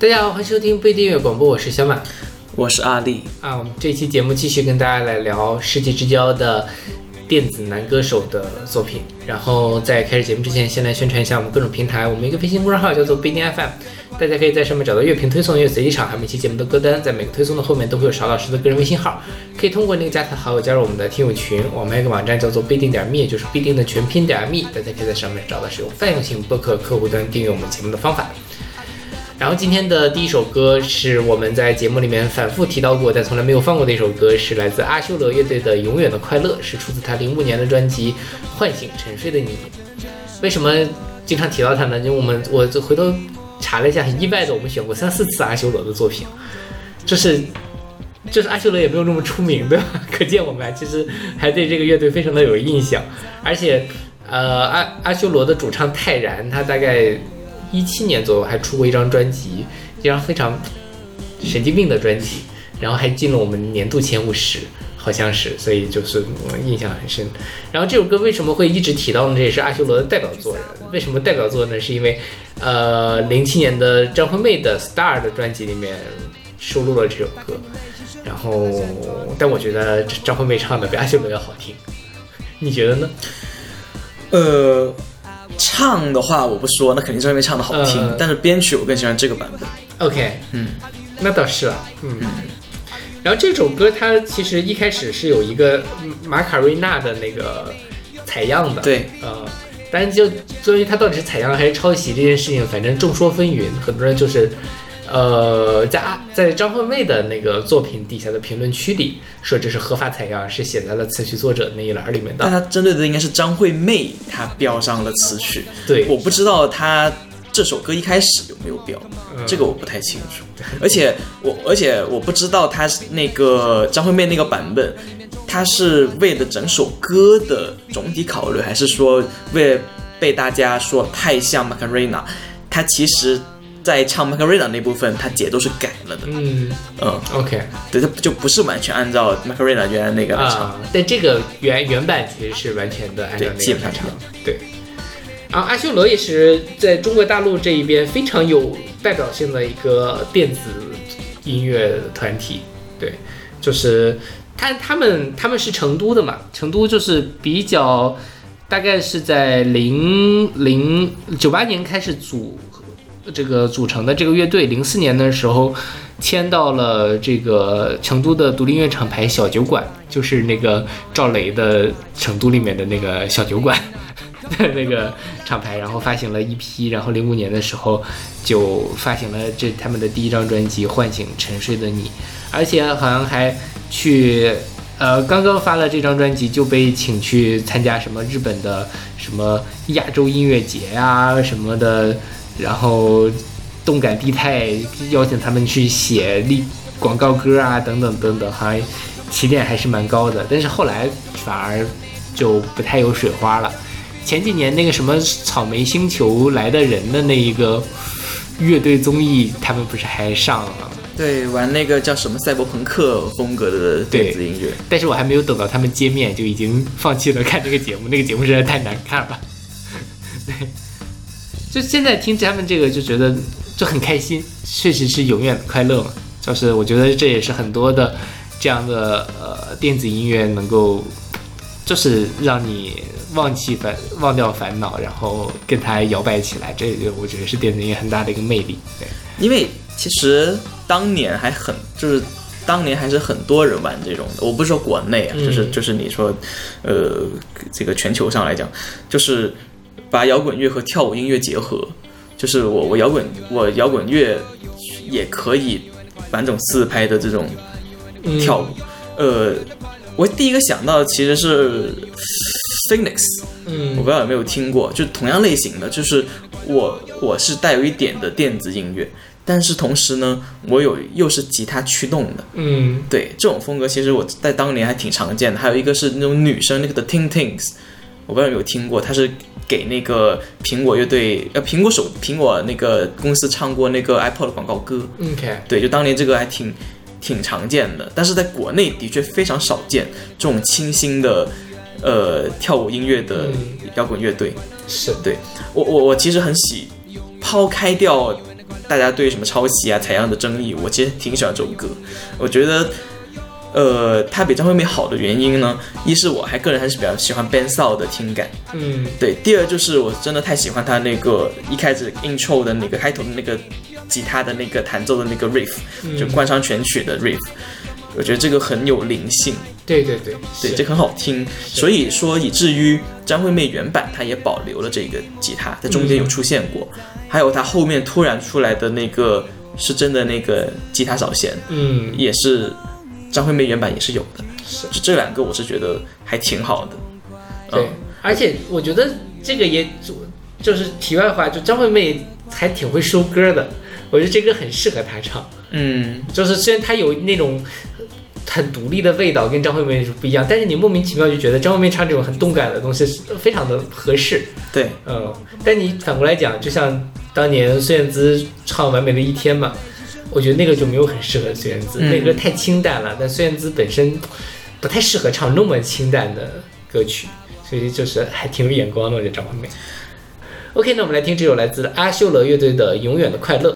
大家好，欢迎收听不一定音乐广播，我是小马我是阿丽。啊。我们这期节目继续跟大家来聊《世纪之交》的电子男歌手的作品。然后在开始节目之前，先来宣传一下我们各种平台。我们一个微信公众号叫做不一定 FM，大家可以在上面找到乐评推送、音乐随机场，还有每期节目的歌单。在每个推送的后面都会有邵老师的个人微信号，可以通过那个加他好友加入我们的听友群。我们还有个网站叫做不一定点 me，就是必定的全拼点 me，大家可以在上面找到使用泛用型播客客户端订阅我们节目的方法。然后今天的第一首歌是我们在节目里面反复提到过，但从来没有放过的一首歌，是来自阿修罗乐队的《永远的快乐》，是出自他零五年的专辑《唤醒沉睡的你》。为什么经常提到他呢？就我们我就回头查了一下，很意外的，我们选过三四次阿修罗的作品，就是就是阿修罗也没有那么出名，对吧？可见我们其实还对这个乐队非常的有印象，而且呃阿阿修罗的主唱泰然，他大概。一七年左右还出过一张专辑，一张非常神经病的专辑，然后还进了我们年度前五十，好像是，所以就是我印象很深。然后这首歌为什么会一直提到呢？这也是阿修罗的代表作。为什么代表作呢？是因为呃，零七年的张惠妹的《Star》的专辑里面收录了这首歌。然后，但我觉得张惠妹唱的比阿修罗要好听，你觉得呢？呃。唱的话我不说，那肯定是因为唱的好听。但是编曲我更喜欢这个版本。OK，嗯，那倒是了，嗯。然后这首歌它其实一开始是有一个马卡瑞纳的那个采样的，对，呃，但就关于它到底是采样还是抄袭这件事情，反正众说纷纭，很多人就是。呃，在在张惠妹的那个作品底下的评论区里说这是合法采样，是写在了词曲作者那一栏里面的。但他针对的应该是张惠妹，她标上了词曲。对，我不知道她这首歌一开始有没有标，这个我不太清楚。而且我而且我不知道她那个张惠妹那个版本，她是为了整首歌的总体考虑，还是说为了被大家说太像 Macarena？她其实。在唱 Macarena 那部分，它节奏是改了的。嗯嗯，OK，对，它就不是完全按照 Macarena 原来那个来唱。但这个原原版其实是完全的按照那个来唱。对。然后阿修罗也是在中国大陆这一边非常有代表性的一个电子音乐团体。对，就是他他们他们是成都的嘛，成都就是比较大概是在零零九八年开始组。这个组成的这个乐队，零四年的时候签到了这个成都的独立音乐厂牌小酒馆，就是那个赵雷的成都里面的那个小酒馆的 那个厂牌，然后发行了一批，然后零五年的时候就发行了这他们的第一张专辑《唤醒沉睡的你》，而且好像还去呃刚刚发了这张专辑就被请去参加什么日本的什么亚洲音乐节呀什么的。然后，动感地带邀请他们去写立广告歌啊，等等等等，好像起点还是蛮高的。但是后来反而就不太有水花了。前几年那个什么草莓星球来的人的那一个乐队综艺，他们不是还上了吗？对，玩那个叫什么赛博朋克风格的电子音乐。但是我还没有等到他们见面，就已经放弃了看这个节目。那个节目实在太难看了。对。就现在听他们这个就觉得就很开心，确实是永远快乐嘛。就是我觉得这也是很多的这样的呃电子音乐能够，就是让你忘记烦忘掉烦恼，然后跟它摇摆起来。这个我觉得是电子音乐很大的一个魅力。对，因为其实当年还很就是当年还是很多人玩这种的。我不是说国内啊，就是就是你说呃这个全球上来讲，就是。把摇滚乐和跳舞音乐结合，就是我我摇滚我摇滚乐也可以完整四拍的这种跳舞。呃，我第一个想到其实是 Phoenix，嗯，我不知道有没有听过，就同样类型的，就是我我是带有一点的电子音乐，但是同时呢，我有又是吉他驱动的，嗯，对，这种风格其实我在当年还挺常见的。还有一个是那种女生那个的 Ting Tings，我不知道有没有听过，他是。给那个苹果乐队，呃，苹果手，苹果那个公司唱过那个 iPod 的广告歌。OK，对，就当年这个还挺挺常见的，但是在国内的确非常少见这种清新的，呃，跳舞音乐的摇滚乐队。是对我我我其实很喜，抛开掉大家对什么抄袭啊、采样的争议，我其实挺喜欢这首歌。我觉得，呃，它比张惠妹好的原因呢，一是我还个人还是比较喜欢 Ben s o 的听感，嗯，对。第二就是我真的太喜欢他那个一开始 intro 的那个开头的那个吉他的那个弹奏的那个 riff，就贯穿全曲的 riff。我觉得这个很有灵性，对对对对，这很好听，所以说以至于张惠妹原版她也保留了这个吉他，在中间有出现过，还有她后面突然出来的那个是真的那个吉他扫弦，嗯，也是张惠妹原版也是有的，是。就这两个我是觉得还挺好的，对，而且我觉得这个也就是题外话，就张惠妹还挺会收歌的，我觉得这歌很适合她唱，嗯，就是虽然她有那种。很独立的味道跟张惠妹是不一样，但是你莫名其妙就觉得张惠妹唱这种很动感的东西是非常的合适。对，嗯，但你反过来讲，就像当年孙燕姿唱《完美的一天》嘛，我觉得那个就没有很适合孙燕姿，那歌太清淡了。但孙燕姿本身不太适合唱那么清淡的歌曲，所以就是还挺有眼光的，我觉得张惠妹。OK，那我们来听这首来自阿修罗乐队的《永远的快乐》。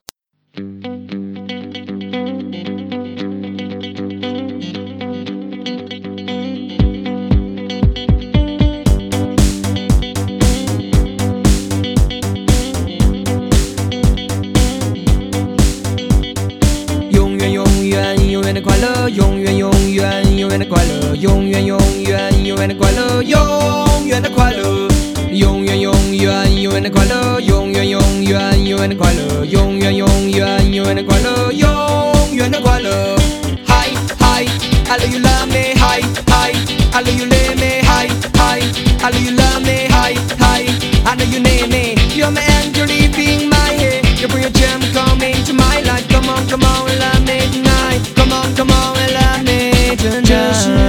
Hello, you love me, hi, hi. Hello, you love me, hi, hi. Hello, you love me, hi, hi. I know you name me. You're my angel leaving my head. You bring a gem coming to my life. Come on, come on, love me tonight. Come on, come on, love me tonight.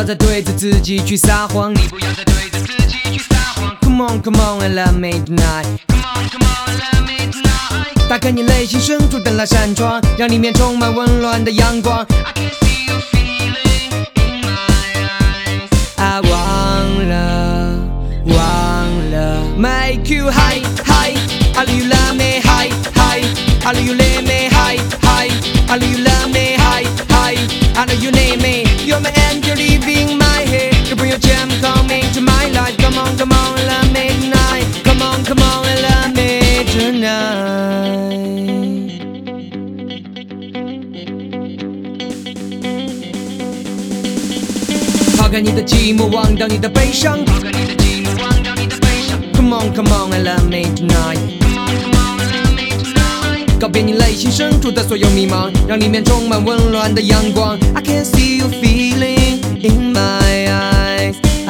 要再对着自己去撒谎，你不要再对着自己去撒谎。Come on, come on I love me tonight. Come on, come on and love me tonight. 打开你内心深处的那扇窗，让里面充满温暖的阳光。I can see your feeling in my eyes. I 忘了，忘了，make you high, high. I love you, love me, high, high. I love you, let me high, high. I love you, love me, high, high. I know you need me, you're my bring your gem coming to my life. Come on, come on, love me tonight. Come on, come on, love me tonight. 抛开你的寂寞，忘掉你的悲伤。抛开你的寂寞，忘掉你的悲伤。Come on, come on, love me tonight. Come on, come on, love me tonight. 告别你内心深处的所有迷茫，让里面充满温暖的阳光。I can see you feeling in my eyes.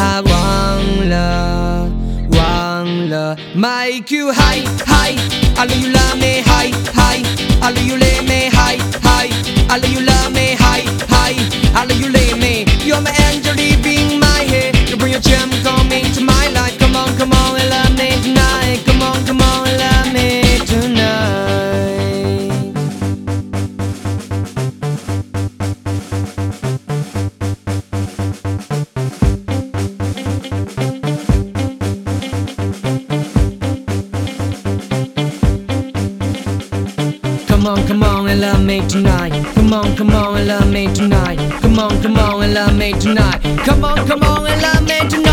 I want love, want love. make you high, high. I know you love me, high, high. I know you let me, high, high. I know you love me, high, high. I know you Come on, come on and love me tonight. Come on, come on and love me tonight. Come on, come on and love me tonight.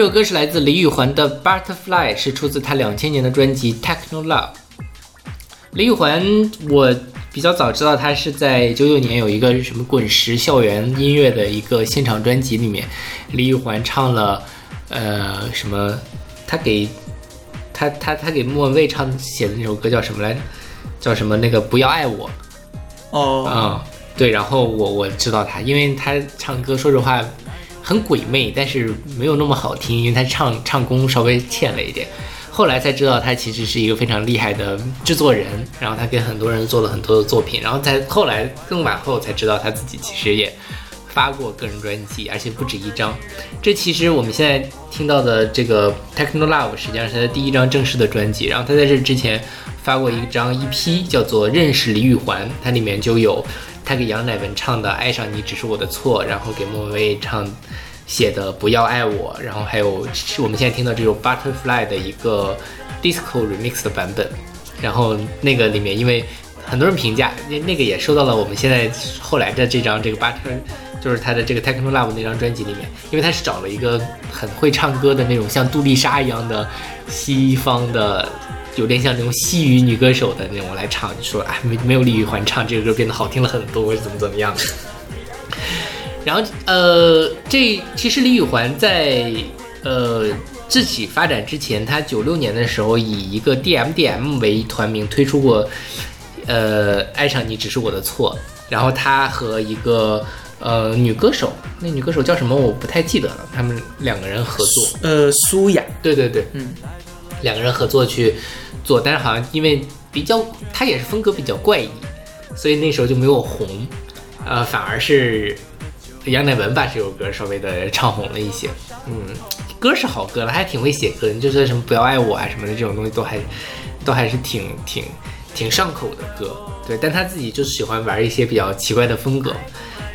首歌是来自李宇环的《Butterfly》，是出自他两千年的专辑《Techno Love》。李宇环，我比较早知道他是在九九年有一个什么滚石校园音乐的一个现场专辑里面，李宇环唱了呃什么，他给他他他给莫文蔚唱写的那首歌叫什么来着？叫什么那个不要爱我哦，啊、对，然后我我知道他，因为他唱歌说实话很鬼魅，但是没有那么好听，因为他唱唱功稍微欠了一点。后来才知道他其实是一个非常厉害的制作人，然后他跟很多人做了很多的作品，然后在后来更往后才知道他自己其实也发过个人专辑，而且不止一张。这其实我们现在听到的这个 Techno Love 实际上是他第一张正式的专辑，然后他在这之前发过一张 EP，叫做《认识李宇环》，它里面就有他给杨乃文唱的《爱上你只是我的错》，然后给莫文蔚唱写的《不要爱我》，然后还有我们现在听到这首 Butterfly 的一个 disco remix 的版本，然后那个里面因为很多人评价，那那个也收到了我们现在后来的这张这个 Butter，就是他的这个 Techno Love 那张专辑里面，因为他是找了一个很会唱歌的那种像杜丽莎一样的西方的。有点像那种西语女歌手的那种来唱，就说哎没没有李宇环唱这个歌变得好听了很多，怎么怎么样的。然后呃，这其实李宇环在呃自己发展之前，他九六年的时候以一个 DMDM 为团名推出过呃爱上你只是我的错，然后他和一个呃女歌手，那女歌手叫什么我不太记得了，他们两个人合作，呃，苏雅，对对对，嗯，两个人合作去做，但是好像因为比较，他也是风格比较怪异，所以那时候就没有红，呃，反而是杨乃文把这首歌稍微的唱红了一些，嗯，歌是好歌了，还挺会写歌，你就说什么不要爱我啊什么的这种东西都还都还是挺挺挺上口的歌，对，但他自己就喜欢玩一些比较奇怪的风格，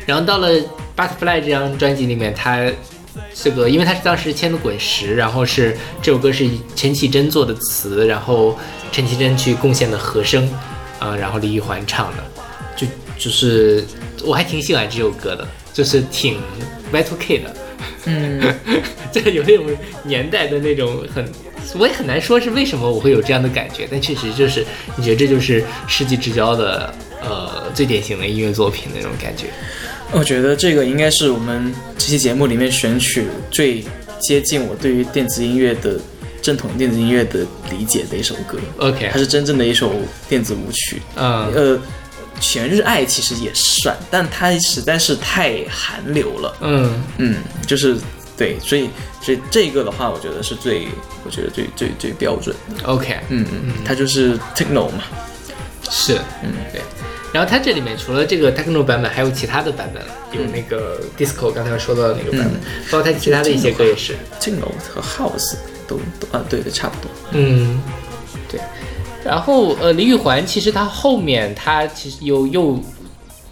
然后到了 Butterfly 这张专辑里面，他这个，因为他是当时签的滚石，然后是这首歌是陈绮贞做的词，然后陈绮贞去贡献的和声，啊、然后李玉环唱的，就就是我还挺喜欢这首歌的，就是挺 Y2K 的，嗯，这 有那种年代的那种很，我也很难说是为什么我会有这样的感觉，但确实就是你觉得这就是世纪之交的呃最典型的音乐作品那种感觉。我觉得这个应该是我们这期节目里面选取最接近我对于电子音乐的正统电子音乐的理解的一首歌，OK，它是真正的一首电子舞曲。嗯呃，全日爱其实也算，但它实在是太韩流了。嗯嗯，就是对，所以所以这个的话，我觉得是最，我觉得最最最标准的。，OK，嗯嗯，它就是 techno 嘛。是，嗯，对。然后它这里面除了这个 techno 版本，还有其他的版本，有那个 disco 刚才说到的那个版本，包括它其他的一些歌也是。techno 和 house 都都啊，对对，差不多。嗯，对。然后呃，李玉环其实他后面他其实又又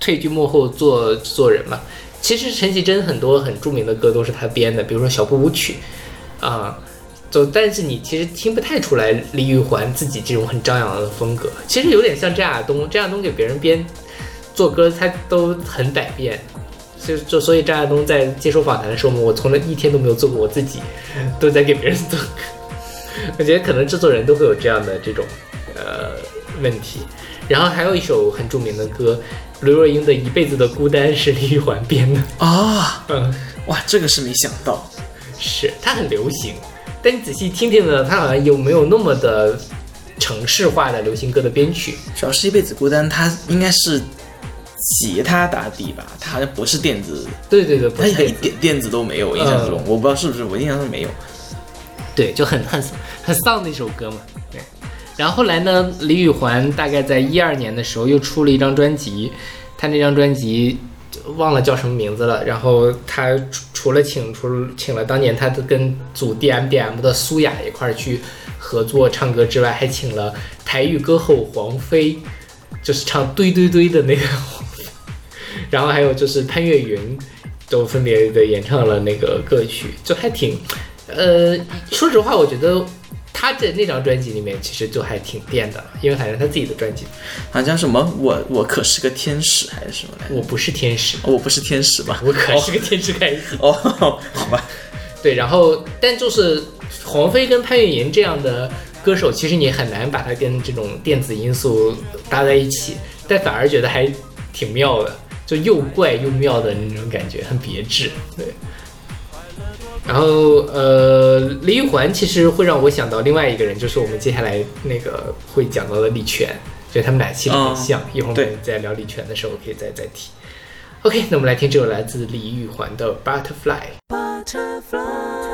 退居幕后做制作人嘛。其实陈绮贞很多很著名的歌都是他编的，比如说《小步舞曲》啊。就但是你其实听不太出来李玉环自己这种很张扬的风格，其实有点像张亚东。张亚东给别人编做歌，他都很百变。就就所以张亚东在接受访谈的时候，我从来一天都没有做过我自己，都在给别人做歌。我觉得可能制作人都会有这样的这种呃问题。然后还有一首很著名的歌，刘若英的《一辈子的孤单》是李玉环编的，啊，嗯，哇，这个是没想到。是它很流行，但你仔细听听呢，它好像有没有那么的城市化的流行歌的编曲？主要是一辈子孤单，它应该是吉他打底吧，它好像不是电子，对对对，不它一是电子，点电子都没有。我印象中，我不知道是不是，我印象中没有。对，就很很很丧的一首歌嘛。对，然后后来呢，李宇环大概在一二年的时候又出了一张专辑，他那张专辑忘了叫什么名字了。然后他除除了请出请了当年他跟组 DMDM 的苏雅一块儿去合作唱歌之外，还请了台语歌后黄飞就是唱堆堆堆的那个，然后还有就是潘越云都分别的演唱了那个歌曲，就还挺，呃，说实话，我觉得他在那张专辑里面其实就还挺电的，因为好像他自己的专辑，好像什么我我可是个天使还是什么来着？我不是天使，我不是天使吧？我可是个天使开始。哦，好吧，对，然后但就是黄飞跟潘越云这样的歌手，其实你很难把它跟这种电子因素搭在一起，但反而觉得还挺妙的，就又怪又妙的那种感觉，很别致。对。然后呃，李玉环其实会让我想到另外一个人，就是我们接下来那个会讲到的李泉，所以他们俩其实很像。一会儿我们在聊李泉的时候可以再再提。OK，那我们来听这首来自李玉环的《Butterfly》。该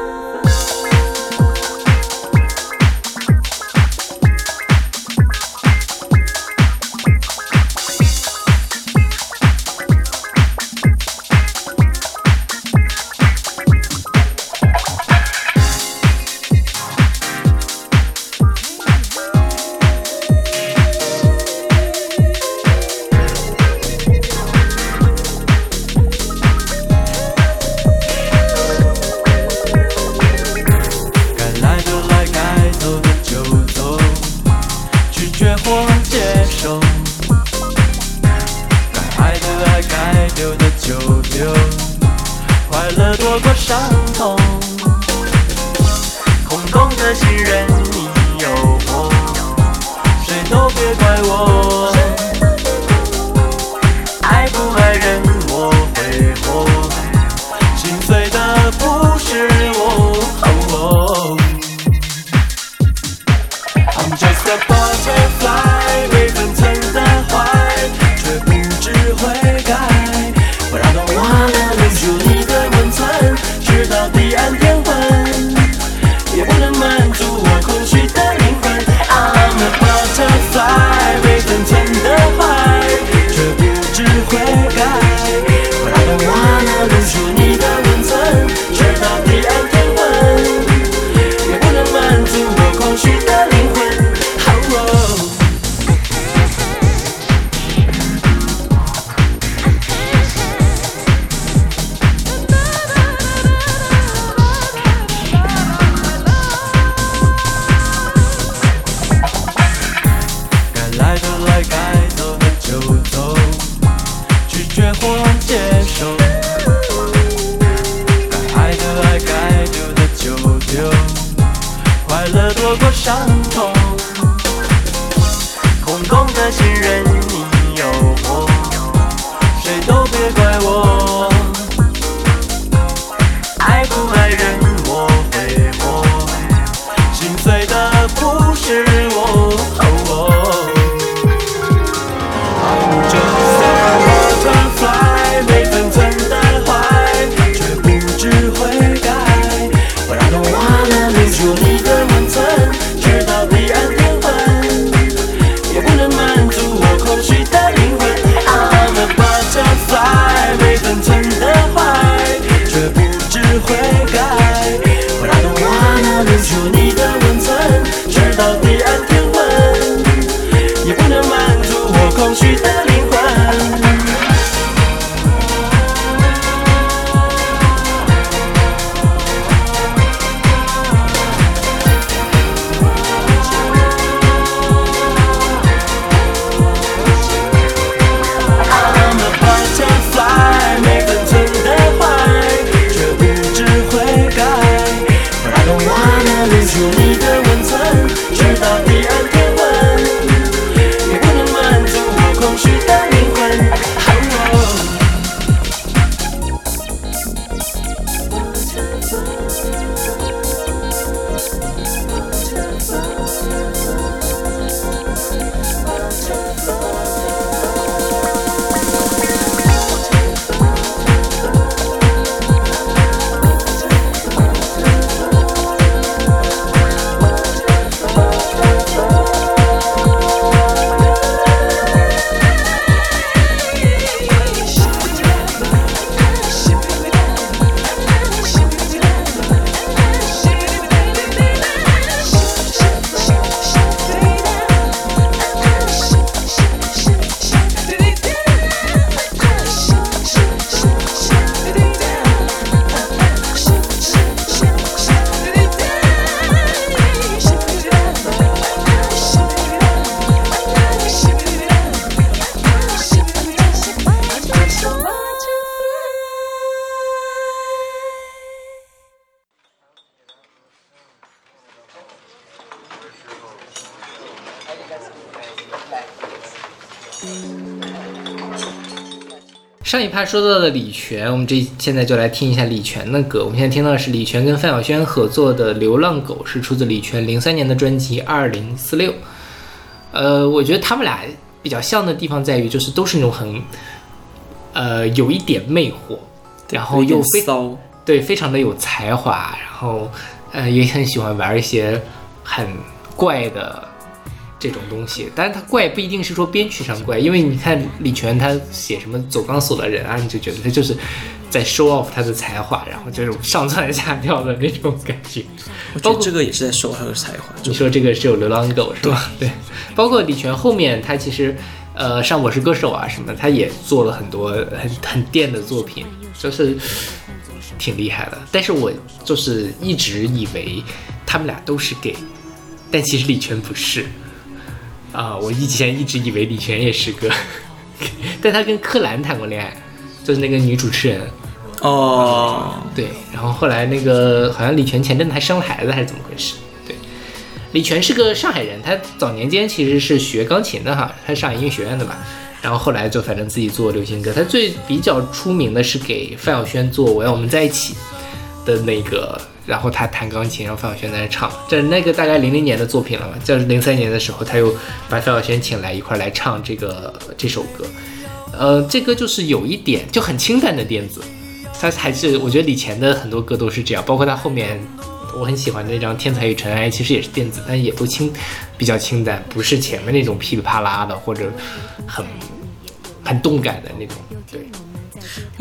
说到的李泉，我们这现在就来听一下李泉的歌。我们现在听到的是李泉跟范晓萱合作的《流浪狗》，是出自李泉零三年的专辑《二零四六》。呃，我觉得他们俩比较像的地方在于，就是都是那种很，呃，有一点魅惑，然后又非骚，对，非常的有才华，然后呃也很喜欢玩一些很怪的这种东西。但是他怪不一定是说编曲上怪，因为你看李泉他写什么走钢索的人啊，你就觉得他就是在 show off 他的才华，然后这种上蹿下跳的那种感觉。我觉得这个也是在 show 他的才华。你说这个是有流浪狗是吧？对，包括李泉后面他其实。呃，上《我是歌手》啊什么，他也做了很多很很电的作品，就是挺厉害的。但是我就是一直以为他们俩都是 gay，但其实李泉不是啊。我以前一直以为李泉也是个，但他跟柯蓝谈过恋爱，就是那个女主持人。哦，对，然后后来那个好像李泉前阵子还生了孩子，还是怎么回事？对李泉是个上海人，他早年间其实是学钢琴的哈，他是上海音乐学院的吧，然后后来就反正自己做流行歌，他最比较出名的是给范晓萱做《我要我们在一起》的那个，然后他弹钢琴，然后范晓萱在那唱，这那个大概零零年的作品了嘛，就是零三年的时候他又把范晓萱请来一块来唱这个这首歌，呃，这歌就是有一点就很清淡的电子，他还是我觉得李前的很多歌都是这样，包括他后面。我很喜欢那张《天才与尘埃》，其实也是电子，但也都清，比较清淡，不是前面那种噼里啪啦的或者很很动感的那种。对，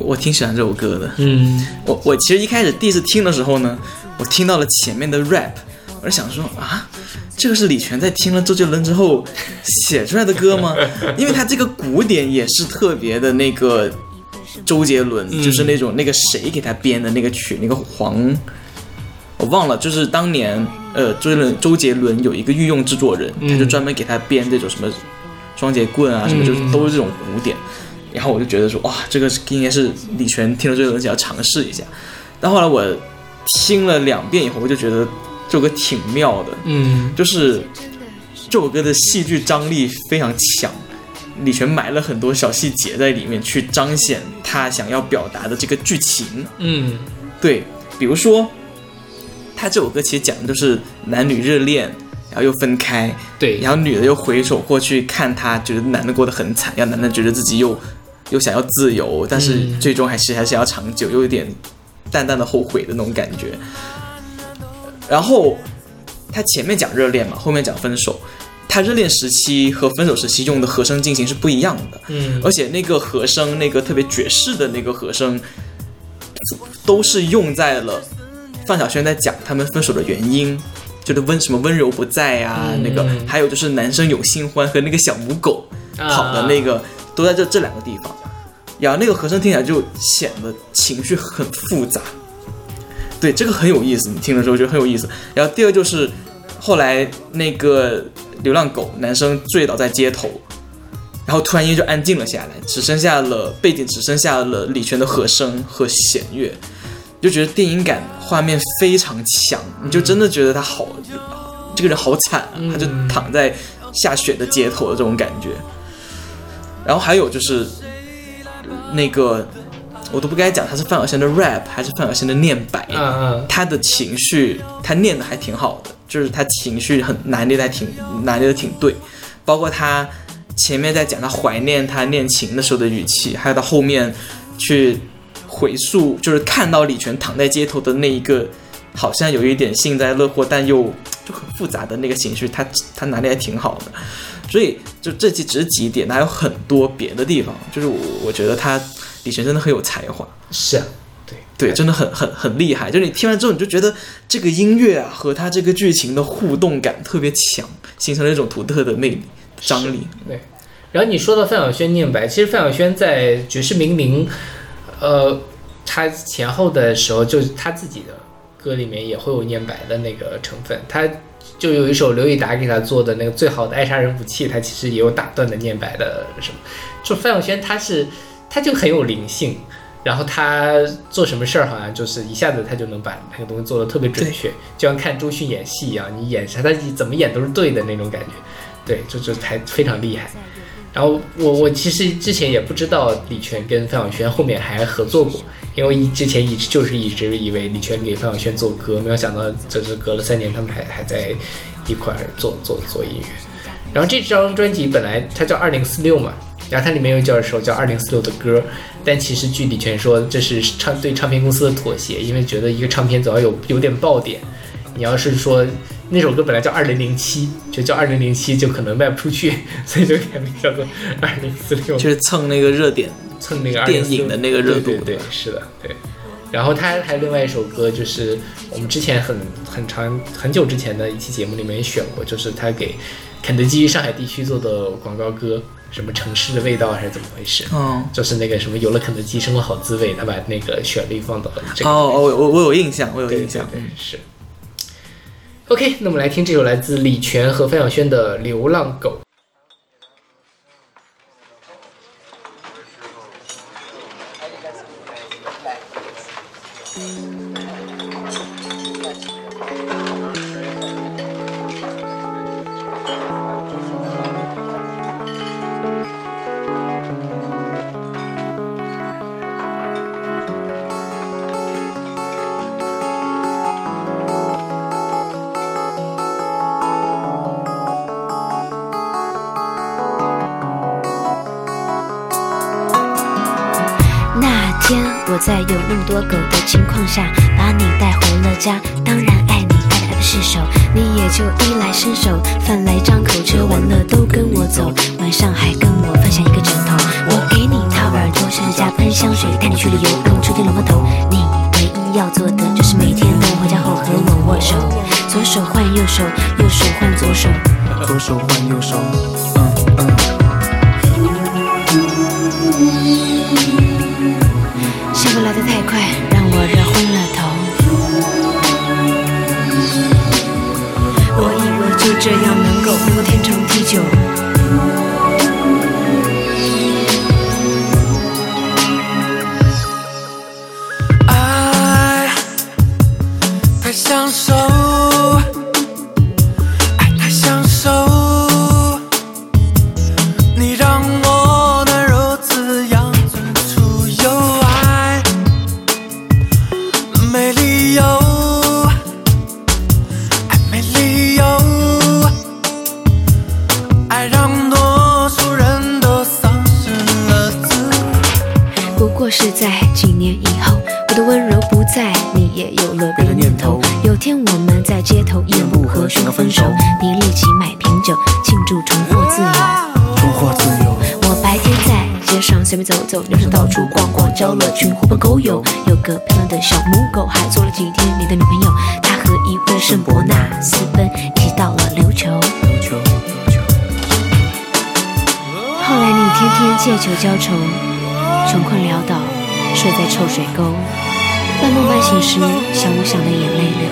我挺喜欢这首歌的。嗯，我我其实一开始第一次听的时候呢，我听到了前面的 rap，我就想说啊，这个是李泉在听了周杰伦之后写出来的歌吗？因为他这个鼓点也是特别的那个周杰伦，就是那种那个谁给他编的那个曲，那个黄。我忘了，就是当年，呃，周杰伦周杰伦有一个御用制作人，他就专门给他编这种什么双节棍啊，什么就是都是这种鼓点。然后我就觉得说，哇，这个应该是李泉听了这个东西要尝试一下。但后来我听了两遍以后，我就觉得这首歌挺妙的，嗯，就是这首歌的戏剧张力非常强，李泉埋了很多小细节在里面，去彰显他想要表达的这个剧情。嗯，对，比如说。他这首歌其实讲的就是男女热恋，然后又分开，对，然后女的又回首过去看他，觉得男的过得很惨，让男的觉得自己又又想要自由，但是最终还是还是要长久，又有点淡淡的后悔的那种感觉。然后他前面讲热恋嘛，后面讲分手，他热恋时期和分手时期用的和声进行是不一样的，嗯，而且那个和声，那个特别爵士的那个和声，都是用在了。范晓萱在讲他们分手的原因，就是温什么温柔不在啊，那个还有就是男生有新欢和那个小母狗跑的那个，都在这这两个地方。然后那个和声听起来就显得情绪很复杂，对这个很有意思，你听的时候觉得很有意思。然后第二就是后来那个流浪狗男生醉倒在街头，然后突然间就安静了下来，只剩下了背景，只剩下了李泉的和声和弦乐。就觉得电影感画面非常强，你就真的觉得他好，这个人好惨啊，他就躺在下雪的街头的这种感觉。然后还有就是那个，我都不该讲他是范晓萱的 rap 还是范晓萱的念白，他的情绪他念的还挺好的，就是他情绪很拿捏的还挺拿捏的挺对，包括他前面在讲他怀念他练琴的时候的语气，还有他后面去。回溯就是看到李泉躺在街头的那一个，好像有一点幸灾乐祸，但又就很复杂的那个情绪，他他拿捏还挺好的。所以就这期只是几点，还有很多别的地方。就是我我觉得他李晨真的很有才华，是啊，对对，真的很很很厉害。就是你听完之后，你就觉得这个音乐啊和他这个剧情的互动感特别强，形成了一种独特的魅力张力。对。然后你说到范晓萱念白，其实范晓萱在《绝世名伶》。呃，她前后的时候，就是她自己的歌里面也会有念白的那个成分。他就有一首刘以达给他做的那个《最好的爱杀人武器》，他其实也有打断的念白的什么。就范晓萱，他是他就很有灵性，然后他做什么事儿，好像就是一下子他就能把那个东西做的特别准确，就像看周迅演戏一样，你演啥他怎么演都是对的那种感觉。对，就就还非常厉害。然后我我其实之前也不知道李泉跟范晓萱后面还合作过，因为之前一直就是一直以为李泉给范晓萱做歌，没有想到这是隔了三年他们还还在一块儿做做做音乐。然后这张专辑本来它叫二零四六嘛，然后它里面又叫一首叫二零四六的歌，但其实据李泉说，这是唱对唱片公司的妥协，因为觉得一个唱片总要有有点爆点，你要是说那首歌本来叫二零零七，就叫二零零七就可能卖不出去，所以就改名叫做二零四六，就是蹭那个热点，蹭那个电影的那个热度对对对，是的，对。然后他还有另外一首歌，就是我们之前很很长很久之前的一期节目里面也选过，就是他给肯德基上海地区做的广告歌，什么城市的味道还是怎么回事？嗯，就是那个什么有了肯德基生活好滋味，他把那个旋律放到了这个。哦哦，我我我有印象，我有印象。对对是。OK，那我们来听这首来自李泉和范晓萱的《流浪狗》。就衣来伸手，饭来张口，吃完了都跟我走。晚上还跟我分享一个枕头，我给你掏耳朵，甚至加喷香水，带你去旅游，让你出天龙凤头。你唯一要做的就是每天等我回家后和我握手，左手换右手，右手换左手。左手换右手，嗯嗯。幸福来得太快，让我热昏了就这样能够能够天长地久。水沟。半梦半醒时，想我想的眼泪流，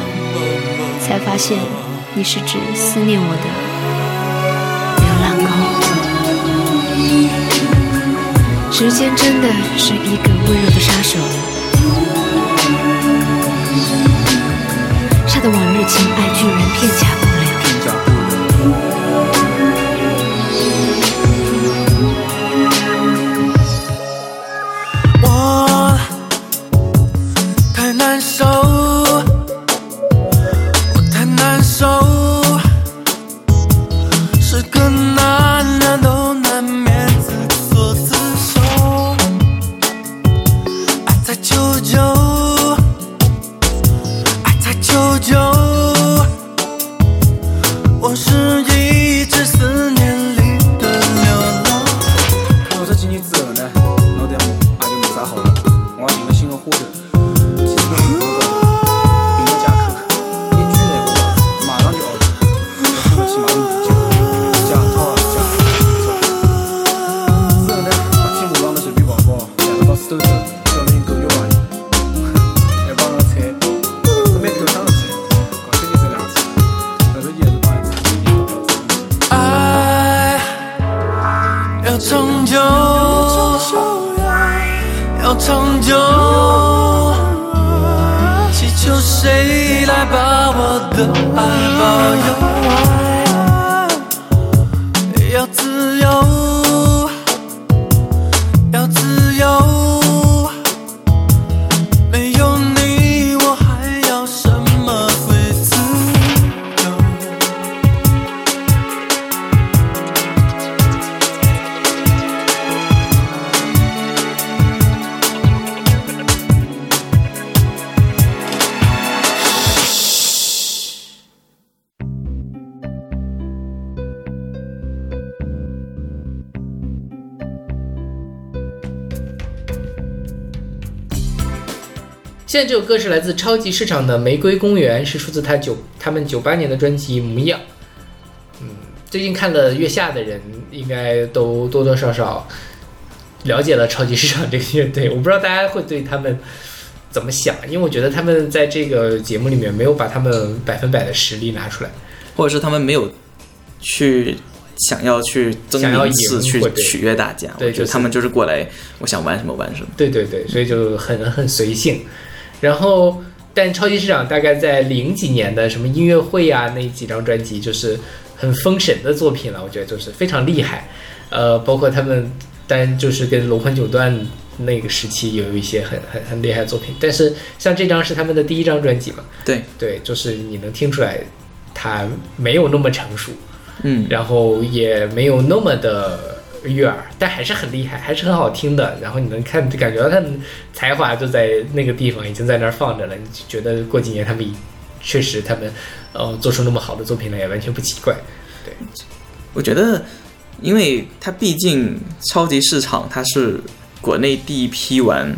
才发现你是只思念我的流浪狗。时间真的是一个温柔的杀手，杀得往日情爱居然片甲不留。自由，现在这首歌是来自超级市场的《玫瑰公园》，是出自他九他们九八年的专辑《模样》。嗯，最近看了《月下》的人，应该都多多少少了解了超级市场这个乐队。我不知道大家会对他们怎么想，因为我觉得他们在这个节目里面没有把他们百分百的实力拿出来。或者是他们没有去想要去争想要名次，去取悦大家。对就他们就是过来，我想玩什么玩什么。对对对，所以就很很随性。然后，但超级市场大概在零几年的什么音乐会啊那几张专辑，就是很封神的作品了，我觉得就是非常厉害。呃，包括他们，但就是跟龙魂九段那个时期有一些很很很厉害的作品。但是像这张是他们的第一张专辑嘛，对，对，就是你能听出来，他没有那么成熟，嗯，然后也没有那么的悦耳，但还是很厉害，还是很好听的。然后你能看就感觉到他们才华就在那个地方，已经在那儿放着了。你就觉得过几年他们已确实他们呃做出那么好的作品来，也完全不奇怪。对我觉得，因为它毕竟超级市场，它是国内第一批玩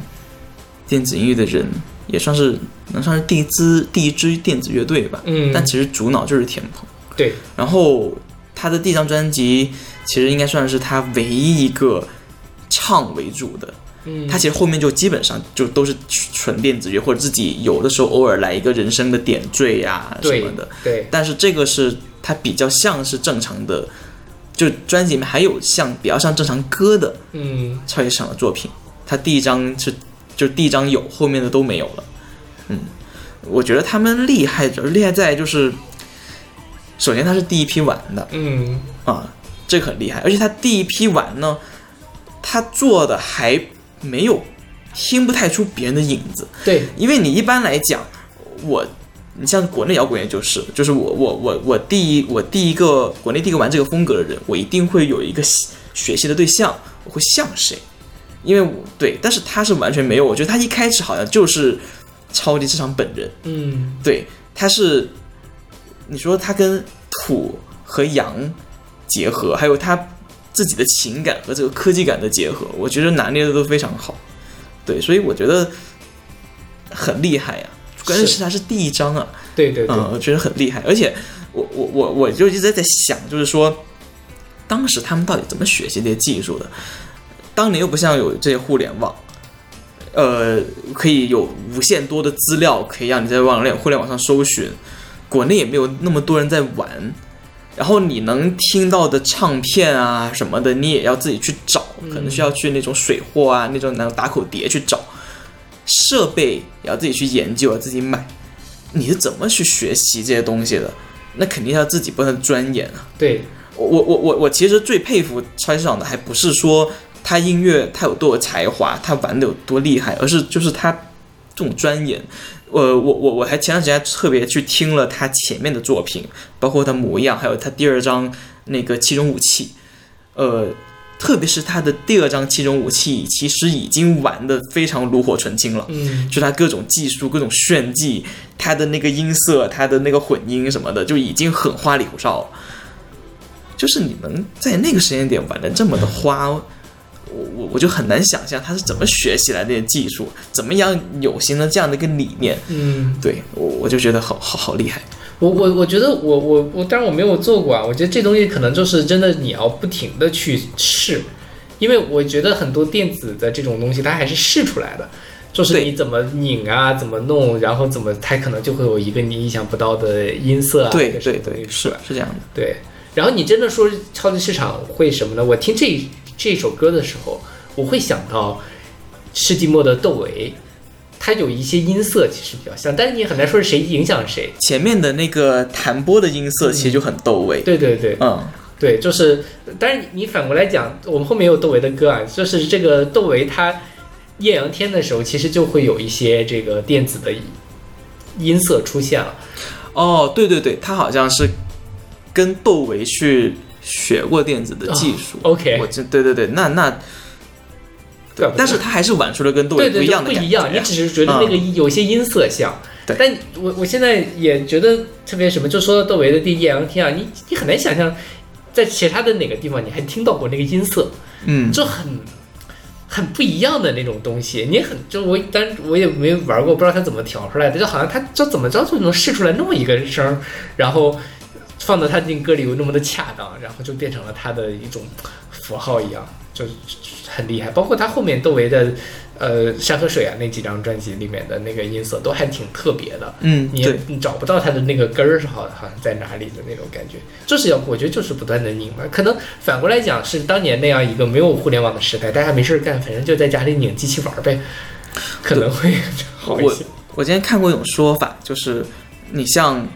电子音乐的人，也算是能算是第一支第一支电子乐队吧。嗯但其实主脑就是田鹏。对，然后他的第一张专辑其实应该算是他唯一一个唱为主的。嗯，他其实后面就基本上就都是纯电子乐，或者自己有的时候偶尔来一个人声的点缀呀、什么的。对，但是这个是他比较像是正常的，就专辑里面还有像比较像正常歌的嗯超级市场的作品。他第一张是就第一张有，后面的都没有了。嗯，我觉得他们厉害，主要厉害在就是，首先他是第一批玩的嗯啊，这个很厉害，而且他第一批玩呢，他做的还没有听不太出别人的影子。对，因为你一般来讲，我你像国内摇滚乐就是，就是我我我我第一我第一个国内第一个玩这个风格的人，我一定会有一个习学习的对象，我会像谁？因为我对，但是他是完全没有，我觉得他一开始好像就是超级市场本人，嗯对，他是你说他跟土和洋结合，还有他自己的情感和这个科技感的结合，我觉得拿捏的都非常好。对，所以我觉得很厉害呀、关键是是他是第一章啊，对对对，嗯，我觉得很厉害。而且我我我我就一直在想，就是说当时他们到底怎么学习这些技术的？当年又不像有这些互联网。呃，可以有无限多的资料，可以让你在网联互联网上搜寻。国内也没有那么多人在玩，然后你能听到的唱片啊什么的，你也要自己去找，可能需要去那种水货啊，那种那种打口碟去找。设备也要自己去研究，要自己买。你是怎么去学习这些东西的？那肯定要自己不能钻研啊。对，我我我我我其实最佩服超级市场的，还不是说他音乐他有多有才华，他玩的有多厉害，而是就是他这种钻研。呃，我我我还前段时间特别去听了他前面的作品，包括他模样，还有他第二张那个七种武器，呃，特别是他的第二张七种武器，其实已经玩的非常炉火纯青了。嗯就他各种技术、各种炫技，他的那个音色、他的那个混音什么的，就已经很花里胡哨了。就是你能在那个时间点玩的这么的花，我我我就很难想象他是怎么学习来这些技术，怎么样有形成这样的一个理念。嗯。对我我就觉得好好好厉害。我我我觉得我我我，当然我没有做过啊。我觉得这东西可能就是真的，你要不停的去试，因为我觉得很多电子的这种东西，它还是试出来的，就是你怎么拧啊，怎么弄，然后怎么，它可能就会有一个你意想不到的音色啊，对对对，是是这样的。对。然后你真的说超级市场会什么呢？我听这这首歌的时候，我会想到世纪末的窦唯，它有一些音色其实比较像，但是你很难说是谁影响谁。前面的那个弹拨的音色其实就很窦唯。对对对，嗯，对，就是，但是你反过来讲，我们后面有窦唯的歌啊，就是这个窦唯他艳阳天的时候，其实就会有一些这个电子的音色出现了。哦，对对对，他好像是跟窦唯去学过电子的技术。哦 OK 我这对对对，那那对吧但是他还是玩出了跟窦唯对对对，一样的感觉。不一样，你只是觉得那个音有些音色像。对但我我现在也觉得特别什么，就说到窦唯的《第艳阳天》啊，你你很难想象，在其他的哪个地方你还听到过那个音色，嗯，就很很不一样的那种东西。你很就我，但我也没玩过，不知道他怎么调出来的，就好像他就怎么着就能试出来那么一个声儿，然后放到他那歌里又那么的恰当，然后就变成了他的一种符号一样，就很厉害。包括他后面窦唯的呃《山和水》啊那几张专辑里面的那个音色都还挺特别的。嗯，你你找不到他的那个根儿是好好像在哪里的那种感觉，就是要我觉得就是不断的拧嘛。可能反过来讲是当年那样一个没有互联网的时代，大家没事儿干，反正就在家里拧机器玩儿呗，可能会 好一我些。我今天看过一种说法，就是你像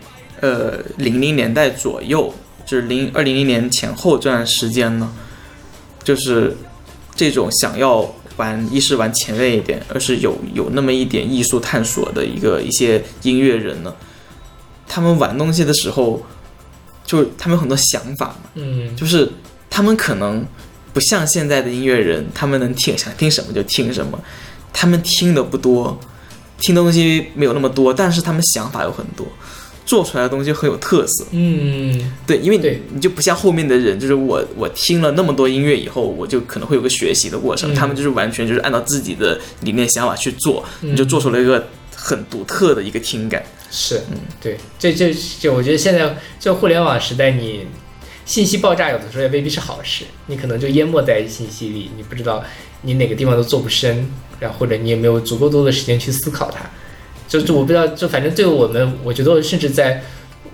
呃零零年代左右，就是零二零零年前后这段时间呢，就是这种想要玩一是玩前卫一点，二是有有那么一点艺术探索的一个一些音乐人呢，他们玩东西的时候，就他们有很多想法嘛，嗯，就是他们可能不像现在的音乐人，他们能听想听什么就听什么，他们听的不多，听东西没有那么多，但是他们想法有很多，做出来的东西很有特色。嗯，对，因为你你就不像后面的人，就是我我听了那么多音乐以后，我就可能会有个学习的过程，嗯。他们就是完全就是按照自己的理念想法去做，嗯。你就做出了一个很独特的一个听感。是，嗯。对，这这这，我觉得现在就互联网时代，你信息爆炸有的时候也未必是好事，你可能就淹没在信息里，你不知道你哪个地方都做不深，然后或者你也没有足够多的时间去思考它。就就我不知道，就反正对我们，我觉得甚至在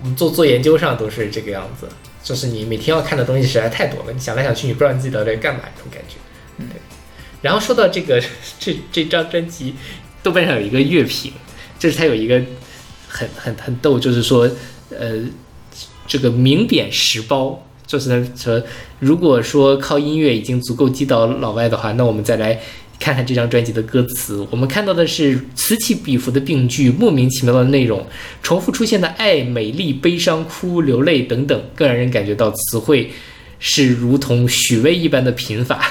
我们做做研究上都是这个样子，就是你每天要看的东西实在太多了，你想来想去，你不知道你自己到底在干嘛，这种感觉。对。然后说到这个 这这张专辑，豆瓣上有一个乐评，就是它有一个很很很逗，就是说，呃，这个名贬实褒，就是说，如果说靠音乐已经足够击倒老外的话，那我们再来看看这张专辑的歌词。我们看到的是此起彼伏的病句，莫名其妙的内容，重复出现的爱、美丽、悲伤、哭、流泪等等，更让人感觉到词汇是如同许巍一般的贫乏。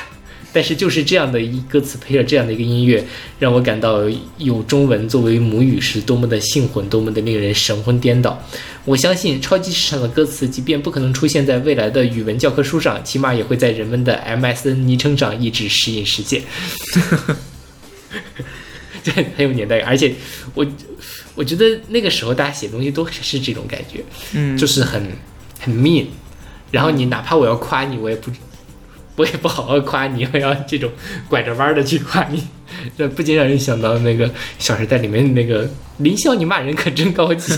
但是就是这样的一歌词配上这样的一个音乐，让我感到有中文作为母语是多么的兴奋，多么的令人神魂颠倒。我相信超级市场的歌词，即便不可能出现在未来的语文教科书上，起码也会在人们的 MSN 昵称上一直时隐时现。这 很有年代感，而且我我觉得那个时候大家写东西都是这种感觉，嗯就是很很 mean，然后你哪怕我要夸你，我也不我也不好好夸你，我要这种拐着弯的去夸你，这不禁让人想到那个《小时代》里面那个林霄，你骂人可真高级。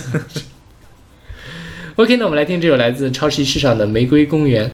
OK，那我们来听这首来自超市市场的《玫瑰公园》。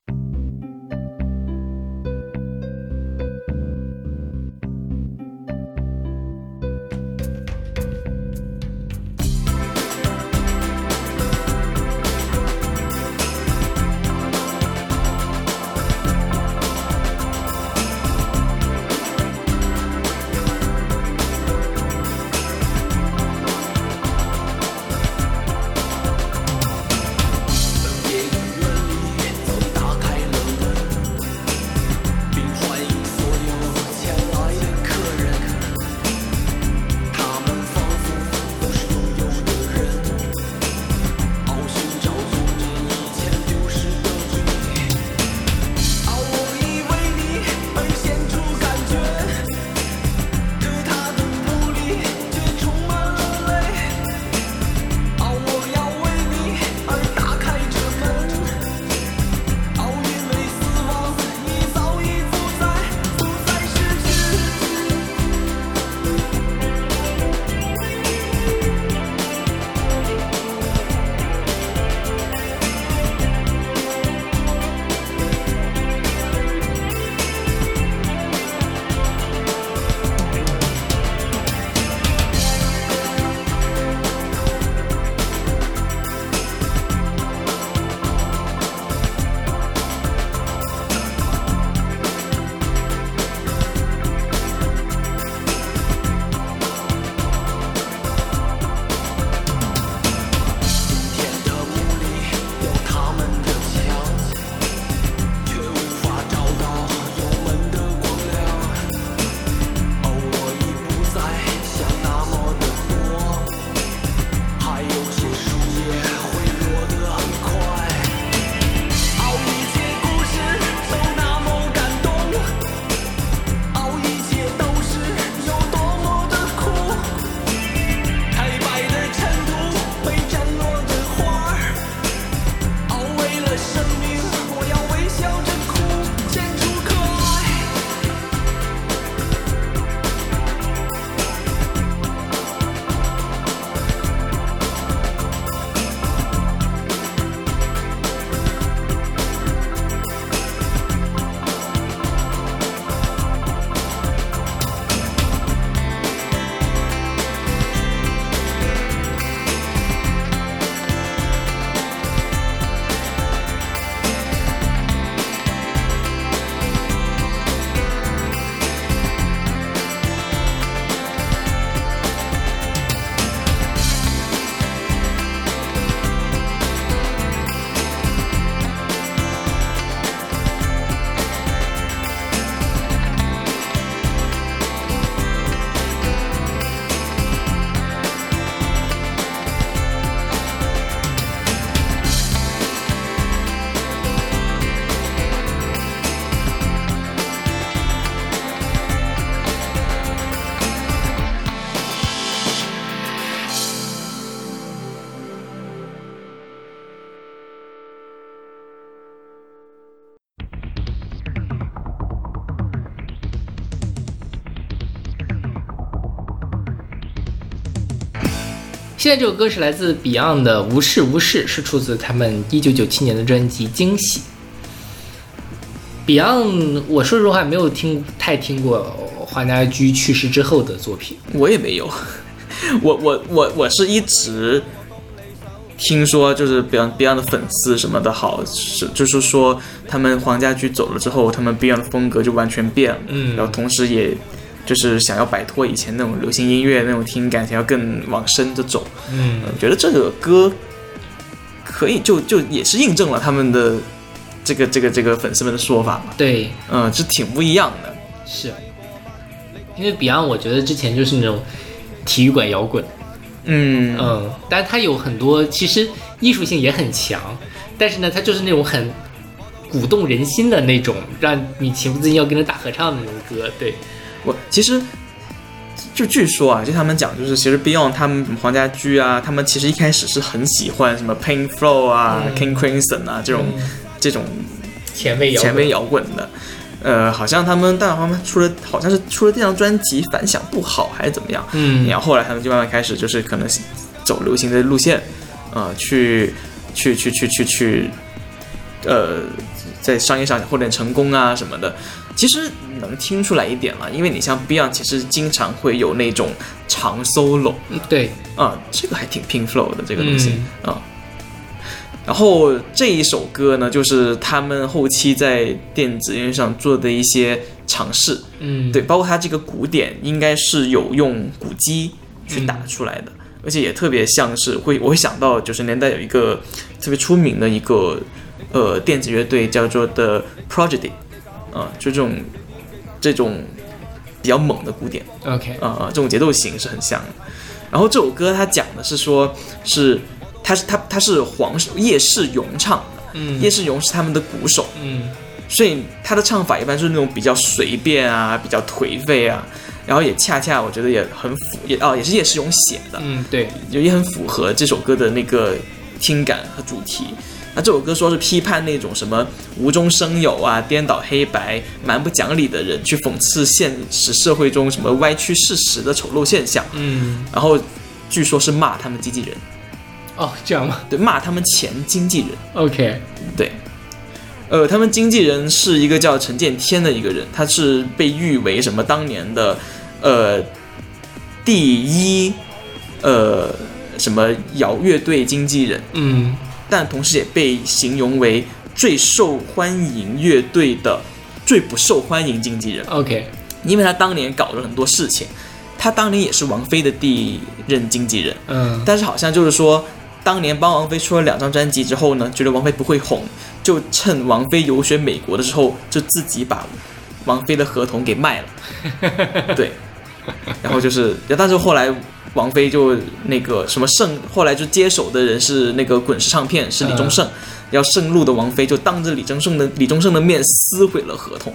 现在这首歌是来自 Beyond 的《无视无视》，是出自他们一九九七年的专辑《惊喜》。Beyond，我说实话没有听太听过黄家驹去世之后的作品。我也没有，我我我我是一直听说，就是 Beyond Beyond 的粉丝什么的好，是就是说他们黄家驹走了之后，他们 Beyond 的风格就完全变了，嗯然后同时也就是想要摆脱以前那种流行音乐那种听感，想要更往深的走。嗯。我觉得这个歌可以就就也是印证了他们的这个这个这个粉丝们的说法嘛，对，嗯，是挺不一样的。是。因为 Beyond，我觉得之前就是那种体育馆摇滚，嗯。嗯，但是它有很多其实艺术性也很强，但是呢，它就是那种很鼓动人心的那种，让你情不自禁要跟着大合唱的那种歌。对，我其实就据说啊，就他们讲，就是其实 Beyond 他们黄家驹啊，他们其实一开始是很喜欢什么 Pink Floyd 啊、嗯 King Crimson 啊这种、这种前卫摇滚前卫摇滚的。呃，好像他们，但他们出了，好像是出了这张专辑反响不好，还是怎么样？嗯然后后来他们就慢慢开始，就是可能走流行的路线，呃，去去去去去去，呃，在商业上获得成功啊什么的。其实能听出来一点了，因为你像 Beyond，其实经常会有那种长 solo 嗯对，啊、这个还挺 Pink Flow 的这个东西嗯。啊、然后这一首歌呢，就是他们后期在电子音乐上做的一些尝试，嗯，对，包括它这个鼓点应该是有用鼓机去打出来的，而且也特别像是会，我会想到九十年代有一个特别出名的一个呃电子乐队叫做 The Prodigy，啊、就这种这种比较猛的鼓点，，OK，啊、这种节奏型是很像的。然后这首歌它讲的是说，是他是他他是黄叶世荣唱的，嗯叶世荣是他们的鼓手，嗯所以他的唱法一般就是那种比较随便啊，比较颓废啊，然后也恰恰我觉得也很符，也哦也是叶世荣写的，嗯，对，就也很符合这首歌的那个听感和主题。那这首歌说是批判那种什么无中生有啊、颠倒黑白、蛮不讲理的人，去讽刺现实社会中什么歪曲事实的丑陋现象。嗯，然后据说是骂他们经纪人，哦，这样吗对，骂他们前经纪人。？OK，对，呃，他们经纪人是一个叫陈建天的一个人，他是被誉为什么当年的呃第一呃什么摇乐队经纪人，嗯但同时也被形容为最受欢迎乐队的最不受欢迎经纪人，，OK，因为他当年搞了很多事情，他当年也是王菲的第一任经纪人，嗯。但是好像就是说，当年帮王菲出了两张专辑之后呢，觉得王菲不会红，就趁王菲游学美国的时候，就自己把王菲的合同给卖了。对，然后就是，但是后来王菲就那个什么盛，后来就接手的人是那个滚石唱片，是李宗盛。要盛怒的王菲就当着李宗盛的李宗盛的面撕毁了合同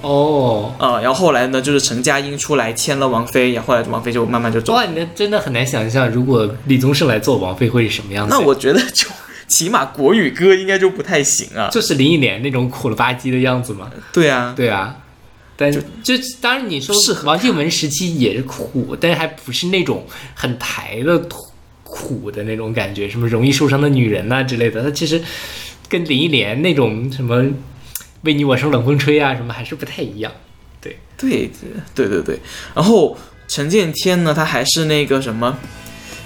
哦，啊、然后后来呢，就是陈佳音出来签了王菲，然后后来王菲就慢慢就走哇，你那真的很难想象，如果李宗盛来做王菲会是什么样子。那我觉得就起码国语歌应该就不太行啊。就是林忆莲那种苦了吧唧的样子嘛。对啊，对啊，但就当然你说是王靖雯时期也是苦，但是还不是那种很台的苦苦的那种感觉，什么容易受伤的女人呐、之类的。她其实跟林忆莲那种什么为你我生冷风吹啊什么还是不太一样。对，对对对对。然后陈建天呢，他还是那个什么，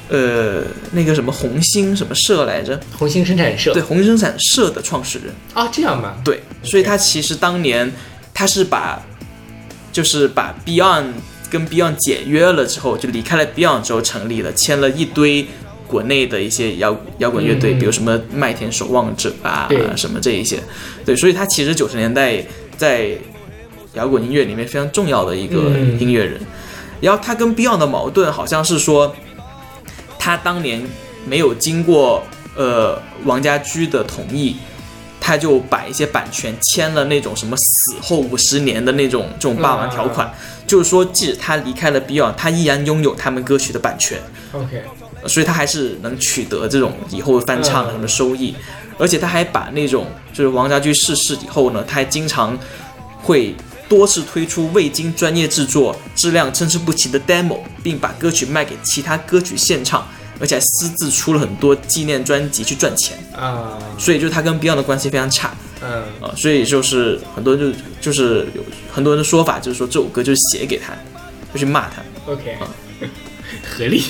呃，那个什么红星什么社来着？红星生产社对，红星生产社的创始人。啊，这样吧，对，所以他其实当年他是把，就是把 Beyond 跟 Beyond 解约了之后，就离开了 Beyond 之后成立了，签了一堆国内的一些摇摇滚乐队，嗯比如什么麦田守望者啊，什么这一些。对，所以他其实九十年代在摇滚音乐里面非常重要的一个嗯音乐人。然后他跟 Beyond 的矛盾好像是说，他当年没有经过呃王家驹的同意，他就把一些版权签了那种什么死后五十年的那种这种霸王条款，就是说即使他离开了 Beyond，他依然拥有他们歌曲的版权，OK，所以他还是能取得这种以后翻唱什么收益，而且他还把那种就是王家驹逝世以后呢，他还经常会多次推出未经专业制作、质量参差不齐的 demo，并把歌曲卖给其他歌曲现场而且还私自出了很多纪念专辑去赚钱，啊，所以就是他跟 Beyond 的关系非常差嗯啊、所以就是很多人就就是有很多人的说法就是说这首歌就是写给他，就去骂他。，OK，合理。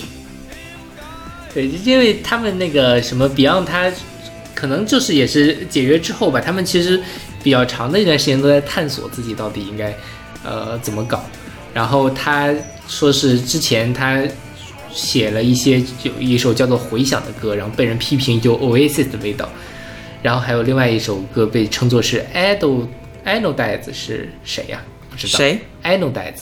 对，因为他们那个什么 Beyond，他可能就是也是解约之后吧，他们其实比较长的一段时间都在探索自己到底应该呃怎么搞。然后他说是之前他写了一些就一首叫做《回响》的歌，然后被人批评有 Oasis 的味道。然后还有另外一首歌被称作是 Idol Idol Dads 是谁呀、不知道。谁？？Idol Dads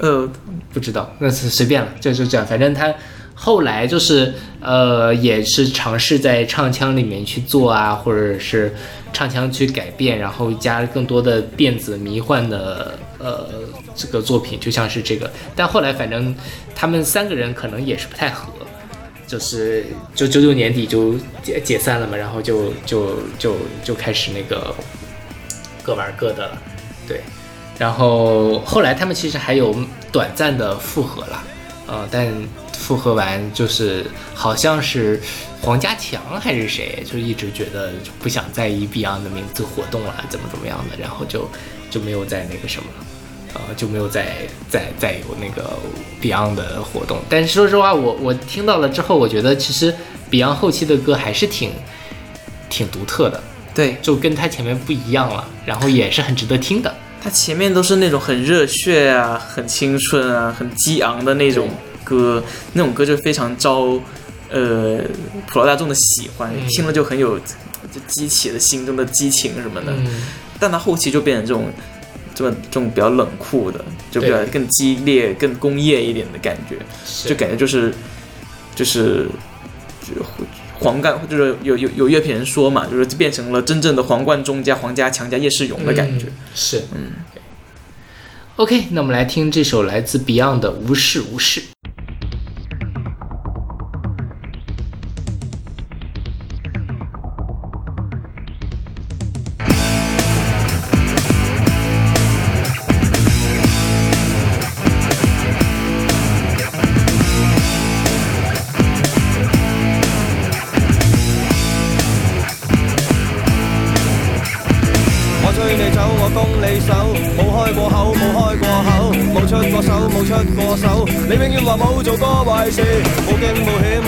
呃，不知道，那是随便了，就就这样。反正他后来就是呃，也是尝试在唱腔里面去做啊，或者是唱腔去改变，然后加更多的电子迷幻的呃这个作品，就像是这个。但后来反正他们三个人可能也是不太合，就是就九九年底就解解散了嘛，然后就就就就开始那个各玩各的了，对。然后后来他们其实还有短暂的复合了，呃，但复合完就是好像是黄家强还是谁，就一直觉得就不想再以 Beyond 的名字活动了，怎么怎么样的，然后就就没有再那个什么了。呃，就没有再再再有那个 Beyond 的活动。但是说实话，我我听到了之后，我觉得其实 Beyond 后期的歌还是挺挺独特的，对就跟他前面不一样了，然后也是很值得听的。他前面都是那种很热血啊、很青春啊、很激昂的那种歌，那种歌就非常招呃普罗大众的喜欢，嗯听了就很有就激起了心中的激情什么的。嗯，但他后期就变成这种这么这种比较冷酷的，就比较更激烈、更工业一点的感觉，就感觉就是就是就皇冠，就是有有有乐评人说嘛，就是变成了真正的皇冠中加皇家强加叶世勇的感觉。嗯是，嗯。OK，那我们来听这首来自 Beyond 的《无视无事》。